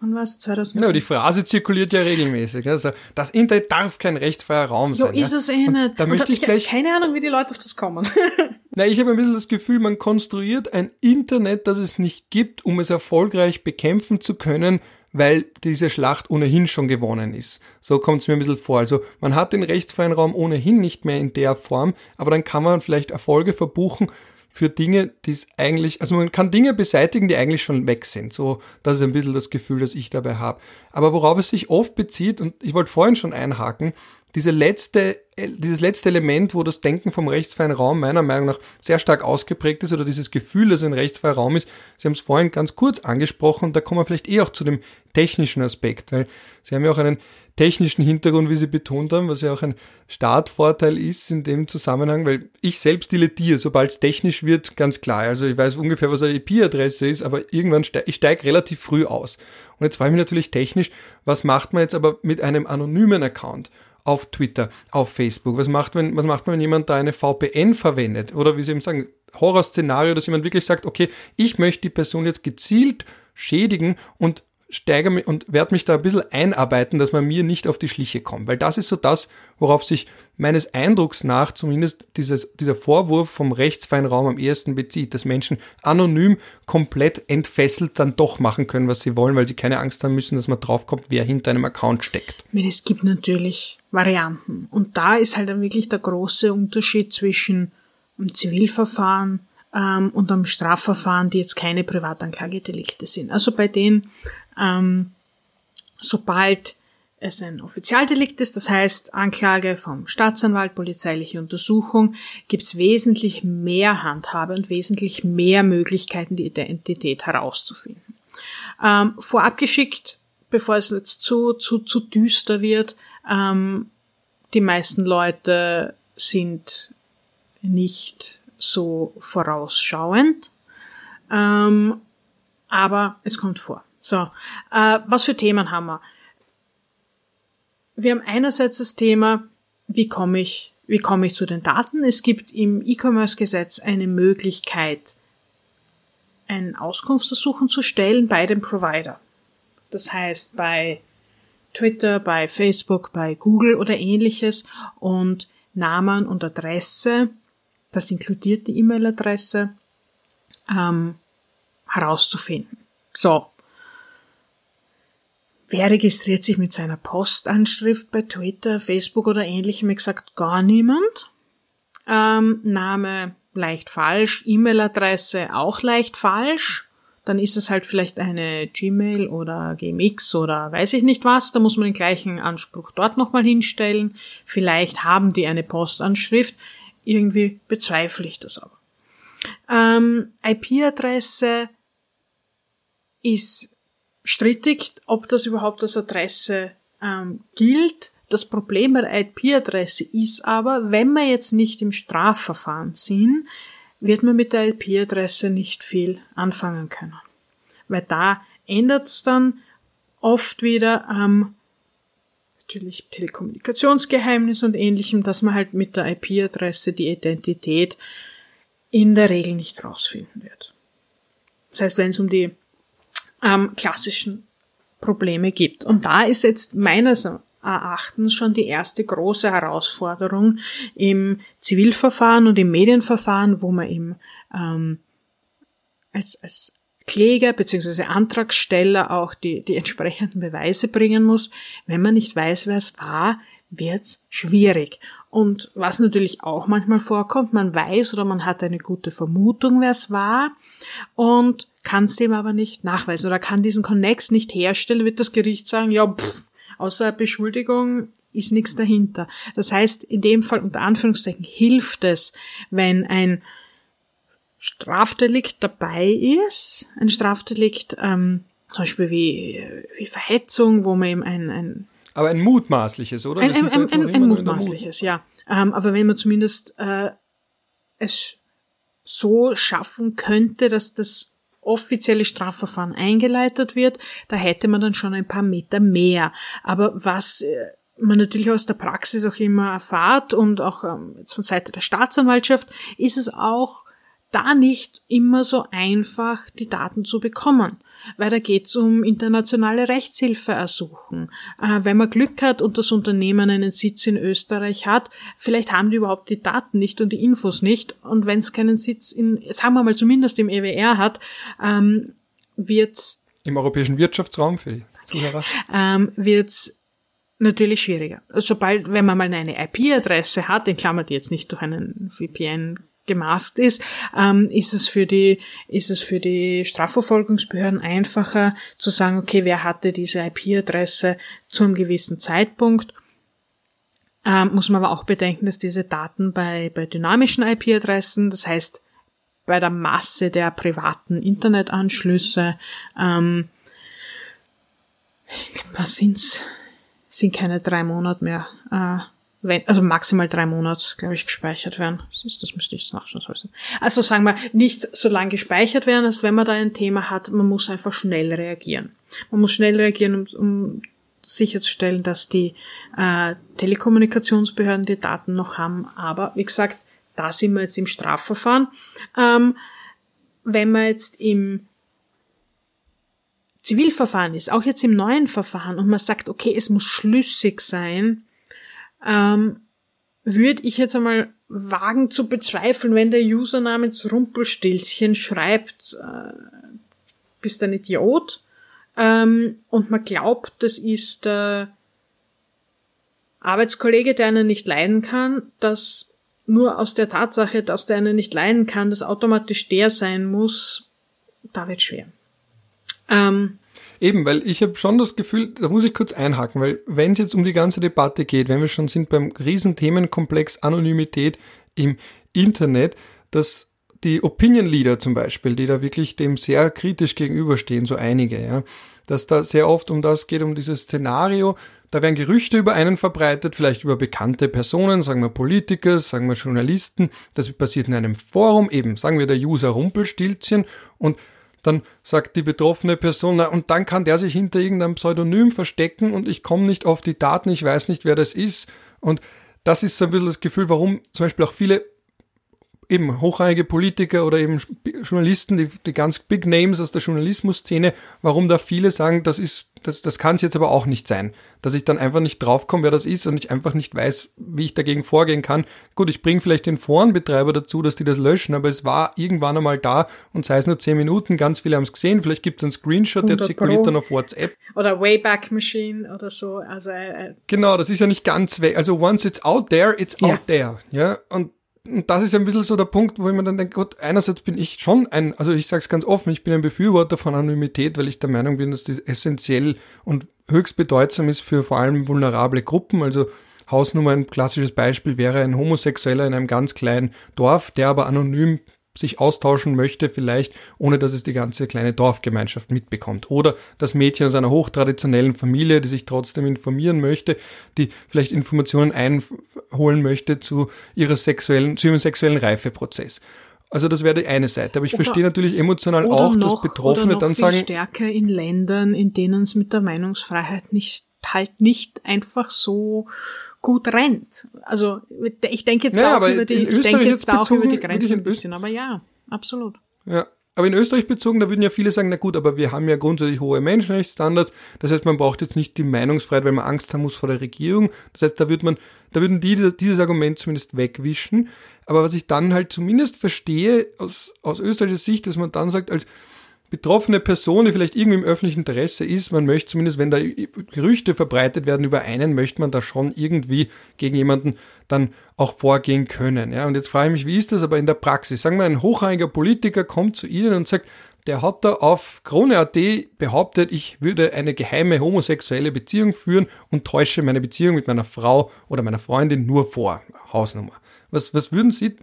wann war es? 2000? Ja, die Phrase zirkuliert ja regelmäßig. Also das Internet darf kein rechtsfreier Raum sein. Jo, ist es eh nicht. Da möchte ich, ich gleich. Keine Ahnung, wie die Leute auf das kommen. [LAUGHS] Na, ich habe ein bisschen das Gefühl, man konstruiert ein Internet, das es nicht gibt, um es erfolgreich bekämpfen zu können, weil diese Schlacht ohnehin schon gewonnen ist. So kommt es mir ein bisschen vor. Also man hat den rechtsfreien Raum ohnehin nicht mehr in der Form, aber dann kann man vielleicht Erfolge verbuchen, für Dinge, die es eigentlich, also man kann Dinge beseitigen, die eigentlich schon weg sind. So, das ist ein bisschen das Gefühl, das ich dabei habe. Aber worauf es sich oft bezieht, und ich wollte vorhin schon einhaken, diese letzte, dieses letzte Element, wo das Denken vom rechtsfreien Raum meiner Meinung nach sehr stark ausgeprägt ist oder dieses Gefühl, dass ein rechtsfreier Raum ist. Sie haben es vorhin ganz kurz angesprochen, da kommen wir vielleicht eh auch zu dem technischen Aspekt, weil Sie haben ja auch einen technischen Hintergrund, wie Sie betont haben, was ja auch ein Startvorteil ist in dem Zusammenhang, weil ich selbst dilettiere, sobald es technisch wird, ganz klar. Also ich weiß ungefähr, was eine IP-Adresse ist, aber irgendwann steige ich steig relativ früh aus. Und jetzt frage ich mich natürlich technisch, was macht man jetzt aber mit einem anonymen Account? auf Twitter, auf Facebook? Was macht, wenn, was macht man, wenn jemand da eine VPN verwendet? Oder wie Sie eben sagen, Horrorszenario, dass jemand wirklich sagt, okay, ich möchte die Person jetzt gezielt schädigen und steige mich und werde mich da ein bisschen einarbeiten, dass man mir nicht auf die Schliche kommt. Weil das ist so das, worauf sich meines Eindrucks nach zumindest dieses, dieser Vorwurf vom rechtsfreien Raum am ehesten bezieht, dass Menschen anonym komplett entfesselt dann doch machen können, was sie wollen, weil sie keine Angst haben müssen, dass man draufkommt, wer hinter einem Account steckt. Es gibt natürlich Varianten. Und da ist halt dann wirklich der große Unterschied zwischen einem Zivilverfahren ähm, und einem Strafverfahren, die jetzt keine Privatanklagedelikte sind. Also bei denen ähm, sobald es ein Offizialdelikt ist, das heißt Anklage vom Staatsanwalt, polizeiliche Untersuchung, gibt es wesentlich mehr Handhabe und wesentlich mehr Möglichkeiten, die Identität herauszufinden. Ähm, vorab geschickt, bevor es jetzt zu, zu, zu düster wird, ähm, die meisten Leute sind nicht so vorausschauend, ähm, aber es kommt vor. So, äh, was für Themen haben wir? Wir haben einerseits das Thema, wie komme ich, wie komme ich zu den Daten? Es gibt im E-Commerce-Gesetz eine Möglichkeit, ein Auskunftsersuchen zu stellen bei dem Provider. Das heißt, bei Twitter, bei Facebook, bei Google oder ähnliches und Namen und Adresse, das inkludiert die E-Mail-Adresse, ähm, herauszufinden. So, Wer registriert sich mit seiner Postanschrift bei Twitter, Facebook oder ähnlichem? Exakt gar niemand. Ähm, Name leicht falsch, E-Mail-Adresse auch leicht falsch. Dann ist es halt vielleicht eine Gmail oder GMX oder weiß ich nicht was. Da muss man den gleichen Anspruch dort nochmal hinstellen. Vielleicht haben die eine Postanschrift. Irgendwie bezweifle ich das aber. Ähm, IP-Adresse ist strittig, ob das überhaupt als Adresse ähm, gilt. Das Problem bei der IP-Adresse ist aber, wenn wir jetzt nicht im Strafverfahren sind, wird man mit der IP-Adresse nicht viel anfangen können. Weil da ändert es dann oft wieder am ähm, natürlich Telekommunikationsgeheimnis und ähnlichem, dass man halt mit der IP-Adresse die Identität in der Regel nicht rausfinden wird. Das heißt, wenn es um die ähm, klassischen Probleme gibt. Und da ist jetzt meines Erachtens schon die erste große Herausforderung im Zivilverfahren und im Medienverfahren, wo man eben ähm, als, als Kläger bzw. Antragsteller auch die, die entsprechenden Beweise bringen muss. Wenn man nicht weiß, wer es war, wird's schwierig. Und was natürlich auch manchmal vorkommt, man weiß oder man hat eine gute Vermutung, wer es war und kann es dem aber nicht nachweisen oder kann diesen Connex nicht herstellen, wird das Gericht sagen, ja, pff, außer Beschuldigung ist nichts dahinter. Das heißt, in dem Fall unter Anführungszeichen hilft es, wenn ein Strafdelikt dabei ist, ein Strafdelikt, ähm, zum Beispiel wie, wie Verhetzung, wo man eben ein, ein aber ein mutmaßliches, oder? Ein, ein, ein, ein, ein mutmaßliches, ja. Ähm, aber wenn man zumindest äh, es so schaffen könnte, dass das offizielle Strafverfahren eingeleitet wird, da hätte man dann schon ein paar Meter mehr. Aber was äh, man natürlich aus der Praxis auch immer erfahrt und auch ähm, jetzt von Seite der Staatsanwaltschaft, ist es auch da nicht immer so einfach, die Daten zu bekommen weil da geht's um internationale Rechtshilfe ersuchen. Äh, wenn man Glück hat und das Unternehmen einen Sitz in Österreich hat, vielleicht haben die überhaupt die Daten nicht und die Infos nicht. Und wenn es keinen Sitz in, sagen wir mal zumindest im EWR hat, ähm, wird's im europäischen Wirtschaftsraum für die Zuhörer ähm, wird's natürlich schwieriger. Sobald, wenn man mal eine IP-Adresse hat, in Klammern die jetzt nicht durch einen VPN gemaßt ist, ähm, ist es für die, ist es für die Strafverfolgungsbehörden einfacher zu sagen, okay, wer hatte diese IP-Adresse zu einem gewissen Zeitpunkt. ähm, muss man aber auch bedenken, dass diese Daten bei, bei dynamischen IP-Adressen, das heißt bei der Masse der privaten Internetanschlüsse, ähm, was sind's? Sind keine drei Monate mehr. Äh, wenn, also maximal drei Monate, glaube ich, gespeichert werden. Das, das müsste ich jetzt nachschauen. Also sagen wir, nicht so lange gespeichert werden, als wenn man da ein Thema hat. Man muss einfach schnell reagieren. Man muss schnell reagieren, um, um sicherzustellen, dass die äh, Telekommunikationsbehörden die Daten noch haben. Aber wie gesagt, da sind wir jetzt im Strafverfahren. Ähm, wenn man jetzt im Zivilverfahren ist, auch jetzt im neuen Verfahren, und man sagt, okay, es muss schlüssig sein, ähm, würde ich jetzt einmal wagen zu bezweifeln, wenn der User namens Rumpelstilzchen schreibt, äh, bist ein Idiot, ähm, und man glaubt, das ist der Arbeitskollege, der einen nicht leiden kann, dass nur aus der Tatsache, dass der einen nicht leiden kann, das automatisch der sein muss, da wird schwer. Ähm, Eben, weil ich habe schon das Gefühl, da muss ich kurz einhaken, weil wenn es jetzt um die ganze Debatte geht, wenn wir schon sind beim Riesenthemenkomplex Anonymität im Internet, dass die Opinion Leader zum Beispiel, die da wirklich dem sehr kritisch gegenüberstehen, so einige, ja, dass da sehr oft um das geht, um dieses Szenario, da werden Gerüchte über einen verbreitet, vielleicht über bekannte Personen, sagen wir Politiker, sagen wir Journalisten, das passiert in einem Forum, eben, sagen wir der User Rumpelstilzchen und dann sagt die betroffene Person, na, und dann kann der sich hinter irgendeinem Pseudonym verstecken und ich komme nicht auf die Daten, ich weiß nicht, wer das ist. Und das ist so ein bisschen das Gefühl, warum zum Beispiel auch viele eben hochrangige Politiker oder eben Journalisten, die, die ganz Big Names aus der Journalismusszene, warum da viele sagen, das ist, das, das kann es jetzt aber auch nicht sein. Dass ich dann einfach nicht draufkomme, wer das ist und ich einfach nicht weiß, wie ich dagegen vorgehen kann. Gut, ich bringe vielleicht den Forenbetreiber dazu, dass die das löschen, aber es war irgendwann einmal da und sei es nur zehn Minuten, ganz viele haben es gesehen, vielleicht gibt es einen Screenshot, der zirkuliert Pro. dann auf WhatsApp. Oder Wayback Machine oder so. Also, äh, äh, genau, das ist ja nicht ganz weg. Also once it's out there, it's ja. out there. Ja, und und das ist ein bisschen so der Punkt, wo ich mir dann denke, Gott, einerseits bin ich schon ein, also ich sage es ganz offen, ich bin ein Befürworter von Anonymität, weil ich der Meinung bin, dass das essentiell und höchst bedeutsam ist für vor allem vulnerable Gruppen. Also Hausnummer, ein klassisches Beispiel wäre ein Homosexueller in einem ganz kleinen Dorf, der aber anonym sich austauschen möchte, vielleicht ohne dass es die ganze kleine Dorfgemeinschaft mitbekommt. Oder das Mädchen aus einer hochtraditionellen Familie, die sich trotzdem informieren möchte, die vielleicht Informationen einholen möchte zu ihrer sexuellen, zu ihrem sexuellen Reifeprozess. Also das wäre die eine Seite. Aber ich oder, verstehe natürlich emotional auch, noch, dass Betroffene oder noch dann viel sagen. stärker in Ländern, in denen es mit der Meinungsfreiheit nicht halt nicht einfach so gut rennt. Also ich denke jetzt naja, auch über die, ich denke jetzt auch über die Grenze ein bisschen, aber ja, absolut. Ja, aber in Österreich bezogen, da würden ja viele sagen, na gut, aber wir haben ja grundsätzlich hohe Menschenrechtsstandards. Das heißt, man braucht jetzt nicht die Meinungsfreiheit, weil man Angst haben muss vor der Regierung. Das heißt, da würde man, da würden die dieses Argument zumindest wegwischen. Aber was ich dann halt zumindest verstehe aus, aus österreichischer Sicht, dass man dann sagt, als betroffene Person, die vielleicht irgendwie im öffentlichen Interesse ist, man möchte zumindest, wenn da Gerüchte verbreitet werden über einen, möchte man da schon irgendwie gegen jemanden dann auch vorgehen können. Ja, und jetzt frage ich mich, wie ist das aber in der Praxis? Sagen wir, ein hochrangiger Politiker kommt zu Ihnen und sagt, der hat da auf Krone.at behauptet, ich würde eine geheime homosexuelle Beziehung führen und täusche meine Beziehung mit meiner Frau oder meiner Freundin nur vor. Hausnummer. Was, was würden Sie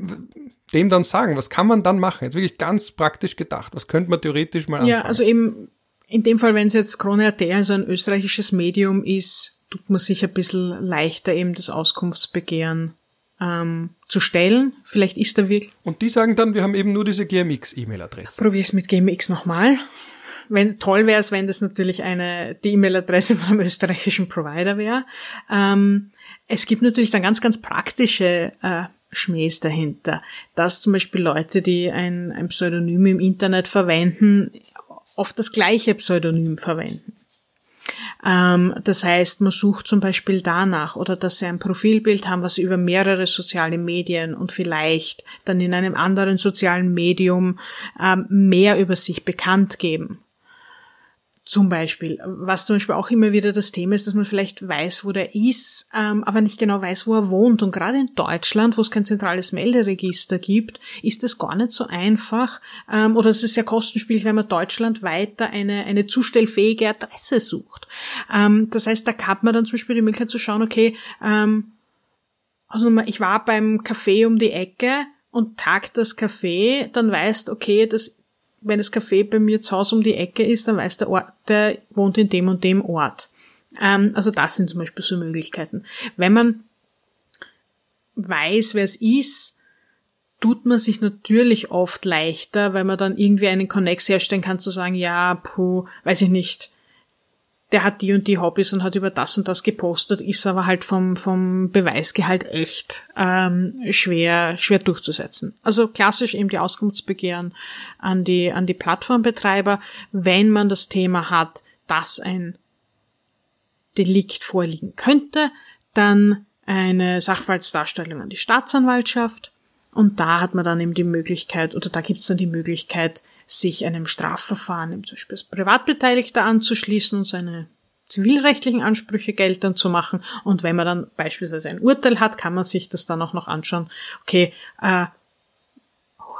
dem dann sagen? Was kann man dann machen? Jetzt wirklich ganz praktisch gedacht. Was könnte man theoretisch mal anfangen? Ja, also eben in dem Fall, wenn es jetzt Krone.at, also ein österreichisches Medium ist, tut man sich ein bisschen leichter eben das Auskunftsbegehren ähm, zu stellen. Vielleicht ist da wirklich. Und die sagen dann, wir haben eben nur diese GMX-E-Mail-Adresse. Probier es mit GMX nochmal. Wenn, toll wäre es, wenn das natürlich eine, die E-Mail-Adresse von einem österreichischen Provider wäre. Ähm, es gibt natürlich dann ganz, ganz praktische äh, Schmähs dahinter. Dass zum Beispiel Leute, die ein, ein Pseudonym im Internet verwenden, oft das gleiche Pseudonym verwenden. Ähm, das heißt, man sucht zum Beispiel danach oder dass sie ein Profilbild haben, was über mehrere soziale Medien und vielleicht dann in einem anderen sozialen Medium ähm, mehr über sich bekannt geben. Zum Beispiel. Was zum Beispiel auch immer wieder das Thema ist, dass man vielleicht weiß, wo der ist, ähm, aber nicht genau weiß, wo er wohnt. Und gerade in Deutschland, wo es kein zentrales Melderegister gibt, ist es gar nicht so einfach ähm, oder es ist sehr kostenspielig, wenn man Deutschland weiter eine, eine zustellfähige Adresse sucht. Ähm, das heißt, da hat man dann zum Beispiel die Möglichkeit zu schauen, okay, ähm, also ich war beim Café um die Ecke und tagt das Café, dann weißt, okay, das, wenn das Café bei mir zu Hause um die Ecke ist, dann weiß der Ort, der wohnt in dem und dem Ort. Ähm, also das sind zum Beispiel so Möglichkeiten. Wenn man weiß, wer es ist, tut man sich natürlich oft leichter, weil man dann irgendwie einen Connex herstellen kann, zu sagen, ja, puh, weiß ich nicht, der hat die und die Hobbys und hat über das und das gepostet, ist aber halt vom, vom Beweisgehalt echt ähm, schwer, schwer durchzusetzen. Also klassisch eben die Auskunftsbegehren an die, an die Plattformbetreiber, wenn man das Thema hat, dass ein Delikt vorliegen könnte, dann eine Sachverhaltsdarstellung an die Staatsanwaltschaft und da hat man dann eben die Möglichkeit, oder da gibt es dann die Möglichkeit, sich einem Strafverfahren, zum Beispiel als Privatbeteiligter anzuschließen und seine zivilrechtlichen Ansprüche geltend zu machen. Und wenn man dann beispielsweise ein Urteil hat, kann man sich das dann auch noch anschauen. Okay, äh,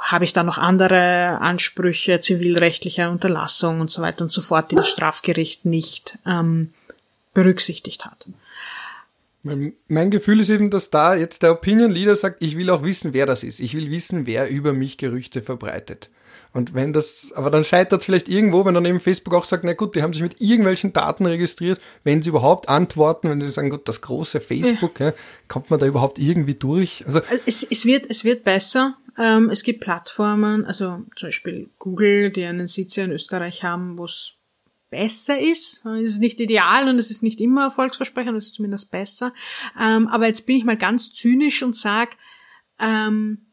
habe ich da noch andere Ansprüche zivilrechtlicher Unterlassung und so weiter und so fort, die das Strafgericht nicht ähm, berücksichtigt hat. Mein Gefühl ist eben, dass da jetzt der Opinion Leader sagt, ich will auch wissen, wer das ist. Ich will wissen, wer über mich Gerüchte verbreitet. Und wenn das, aber dann scheitert es vielleicht irgendwo, wenn dann eben Facebook auch sagt, na gut, die haben sich mit irgendwelchen Daten registriert, wenn sie überhaupt antworten, wenn sie sagen, gut, das große Facebook, ja. Ja, kommt man da überhaupt irgendwie durch? Also es, es wird, es wird besser. Ähm, es gibt Plattformen, also zum Beispiel Google, die einen Sitz in Österreich haben, wo es besser ist. Es ist nicht ideal und es ist nicht immer erfolgsversprechend, es ist zumindest besser. Ähm, aber jetzt bin ich mal ganz zynisch und sag, ähm,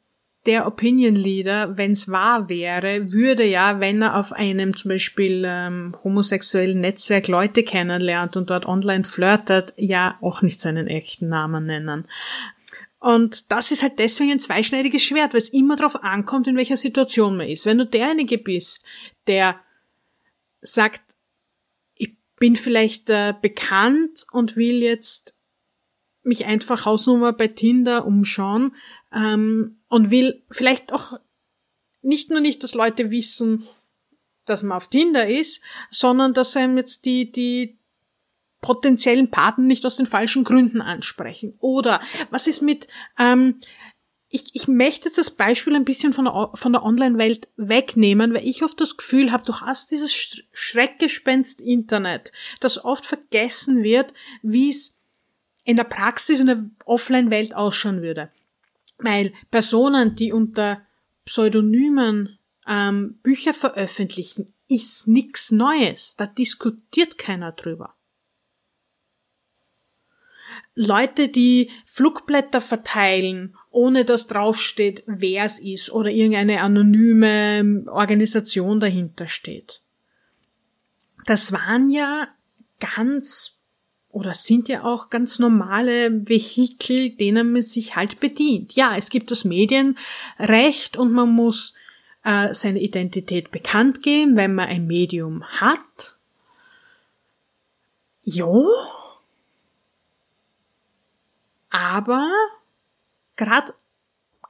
der Opinion Leader, wenn es wahr wäre, würde ja, wenn er auf einem zum Beispiel ähm, homosexuellen Netzwerk Leute kennenlernt und dort online flirtet, ja auch nicht seinen echten Namen nennen. Und das ist halt deswegen ein zweischneidiges Schwert, weil es immer darauf ankommt, in welcher Situation man ist. Wenn du derjenige bist, der sagt, ich bin vielleicht äh, bekannt und will jetzt mich einfach Hausnummer bei Tinder umschauen, ähm, und will vielleicht auch nicht nur nicht, dass Leute wissen, dass man auf Tinder ist, sondern dass einem jetzt die, die potenziellen Partner nicht aus den falschen Gründen ansprechen. Oder was ist mit, ähm, ich, ich möchte jetzt das Beispiel ein bisschen von der, von der Online-Welt wegnehmen, weil ich oft das Gefühl habe, du hast dieses Schreckgespenst Internet, das oft vergessen wird, wie es in der Praxis in der Offline-Welt ausschauen würde. Weil Personen, die unter Pseudonymen ähm, Bücher veröffentlichen, ist nichts Neues. Da diskutiert keiner drüber. Leute, die Flugblätter verteilen, ohne dass draufsteht, wer es ist oder irgendeine anonyme Organisation dahinter steht. Das waren ja ganz oder sind ja auch ganz normale Vehikel, denen man sich halt bedient. Ja, es gibt das Medienrecht und man muss äh, seine Identität bekannt geben, wenn man ein Medium hat. Jo. Aber gerade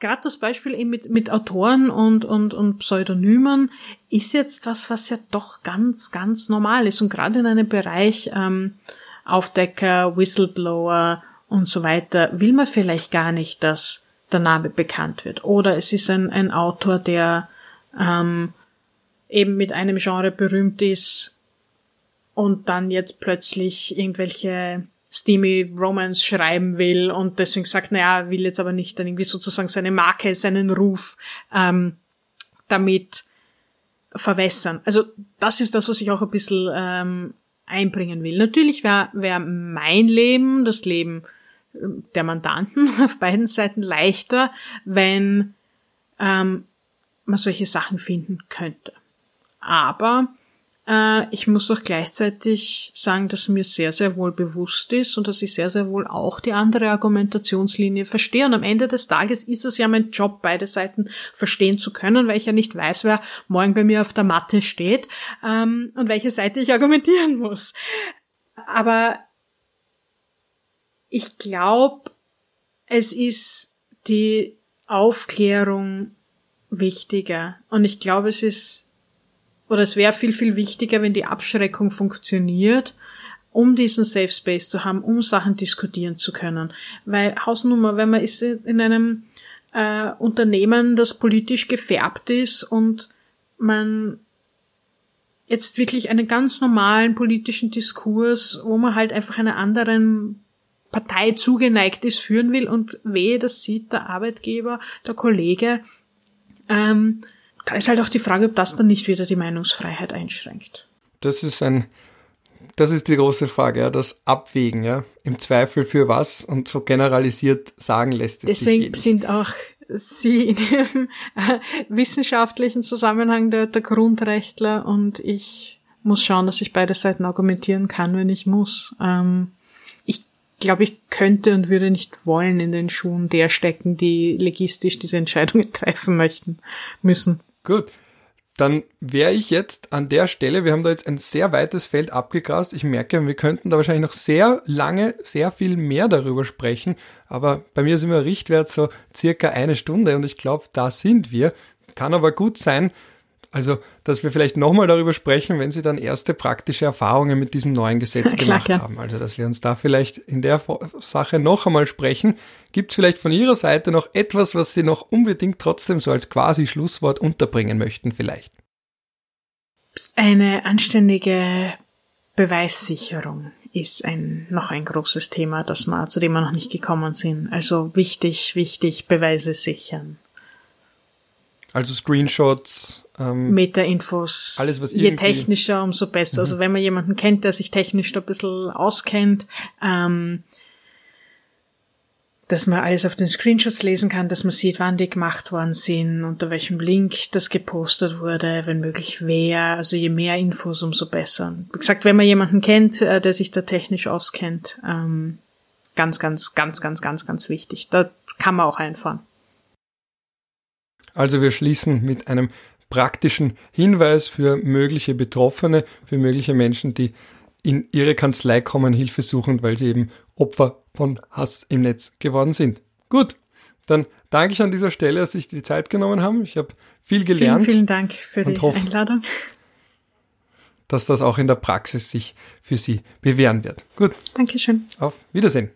gerade das Beispiel eben mit, mit Autoren und, und, und Pseudonymen ist jetzt was, was ja doch ganz, ganz normal ist. Und gerade in einem Bereich ähm, Aufdecker, Whistleblower und so weiter, will man vielleicht gar nicht, dass der Name bekannt wird. Oder es ist ein, ein Autor, der ähm, eben mit einem Genre berühmt ist und dann jetzt plötzlich irgendwelche steamy Romance schreiben will und deswegen sagt, naja, will jetzt aber nicht dann irgendwie sozusagen seine Marke, seinen Ruf ähm, damit verwässern. Also das ist das, was ich auch ein bisschen ähm, einbringen will. Natürlich wäre wär mein Leben, das Leben ähm, der Mandanten [LAUGHS] auf beiden Seiten leichter, wenn ähm, man solche Sachen finden könnte. Aber äh, ich muss auch gleichzeitig sagen, dass mir sehr, sehr wohl bewusst ist und dass ich sehr, sehr wohl auch die andere Argumentationslinie verstehe. Und am Ende des Tages ist es ja mein Job, beide Seiten verstehen zu können, weil ich ja nicht weiß, wer morgen bei mir auf der Matte steht ähm, und welche Seite ich argumentieren muss. Aber ich glaube, es ist die Aufklärung wichtiger. Und ich glaube, es ist oder es wäre viel, viel wichtiger, wenn die Abschreckung funktioniert, um diesen Safe Space zu haben, um Sachen diskutieren zu können. Weil Hausnummer, wenn man ist in einem äh, Unternehmen, das politisch gefärbt ist und man jetzt wirklich einen ganz normalen politischen Diskurs, wo man halt einfach einer anderen Partei zugeneigt ist, führen will und wehe, das sieht der Arbeitgeber, der Kollege, ähm, da ist halt auch die Frage, ob das dann nicht wieder die Meinungsfreiheit einschränkt. Das ist ein, das ist die große Frage, ja, das Abwägen, ja, im Zweifel für was und so generalisiert sagen lässt es Deswegen sich sind auch Sie in Ihrem äh, wissenschaftlichen Zusammenhang der, der Grundrechtler und ich muss schauen, dass ich beide Seiten argumentieren kann, wenn ich muss. Ähm, ich glaube, ich könnte und würde nicht wollen in den Schuhen der stecken, die legistisch diese Entscheidungen [LAUGHS] treffen möchten, müssen. Gut. Dann wäre ich jetzt an der Stelle, wir haben da jetzt ein sehr weites Feld abgegrast. Ich merke, wir könnten da wahrscheinlich noch sehr lange, sehr viel mehr darüber sprechen. Aber bei mir sind wir Richtwert so circa eine Stunde und ich glaube, da sind wir. Kann aber gut sein, also, dass wir vielleicht nochmal darüber sprechen, wenn Sie dann erste praktische Erfahrungen mit diesem neuen Gesetz gemacht Klar, haben. Also, dass wir uns da vielleicht in der Sache noch einmal sprechen. Gibt es vielleicht von Ihrer Seite noch etwas, was Sie noch unbedingt trotzdem so als quasi Schlusswort unterbringen möchten vielleicht? Eine anständige Beweissicherung ist ein, noch ein großes Thema, das wir, zu dem wir noch nicht gekommen sind. Also wichtig, wichtig, Beweise sichern. Also Screenshots, ähm, Meta-Infos. Alles, was Je technischer, umso besser. Also mhm. Also wenn man jemanden kennt, der sich technisch da ein bisschen auskennt, ähm, dass man alles auf den Screenshots lesen kann, dass man sieht, wann die gemacht worden sind, unter welchem Link das gepostet wurde, wenn möglich wer. Also je mehr Infos, umso besser. Wie gesagt, wenn man jemanden kennt, äh, der sich da technisch auskennt, ähm, ganz, ganz, ganz, ganz, ganz, ganz wichtig. Da kann man auch einfahren. Also wir schließen mit einem praktischen Hinweis für mögliche Betroffene, für mögliche Menschen, die in ihre Kanzlei kommen, Hilfe suchen, weil sie eben Opfer von Hass im Netz geworden sind. Gut, dann danke ich an dieser Stelle, dass Sie sich die Zeit genommen haben. Ich habe viel gelernt. Vielen, vielen Dank für die hoffe, Einladung. Dass das auch in der Praxis sich für Sie bewähren wird. Gut. Dankeschön. Auf Wiedersehen.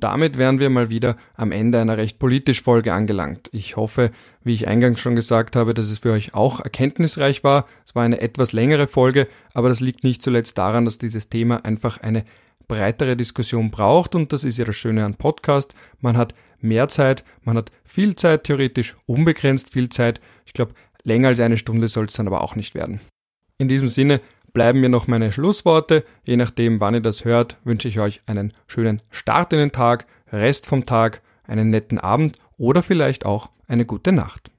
Damit wären wir mal wieder am Ende einer recht politisch Folge angelangt. Ich hoffe, wie ich eingangs schon gesagt habe, dass es für euch auch erkenntnisreich war. Es war eine etwas längere Folge, aber das liegt nicht zuletzt daran, dass dieses Thema einfach eine breitere Diskussion braucht und das ist ja das Schöne an Podcast. Man hat mehr Zeit, man hat viel Zeit, theoretisch unbegrenzt viel Zeit. Ich glaube, länger als eine Stunde soll es dann aber auch nicht werden. In diesem Sinne bleiben mir noch meine Schlussworte. Je nachdem, wann ihr das hört, wünsche ich euch einen schönen Start in den Tag, Rest vom Tag, einen netten Abend oder vielleicht auch eine gute Nacht.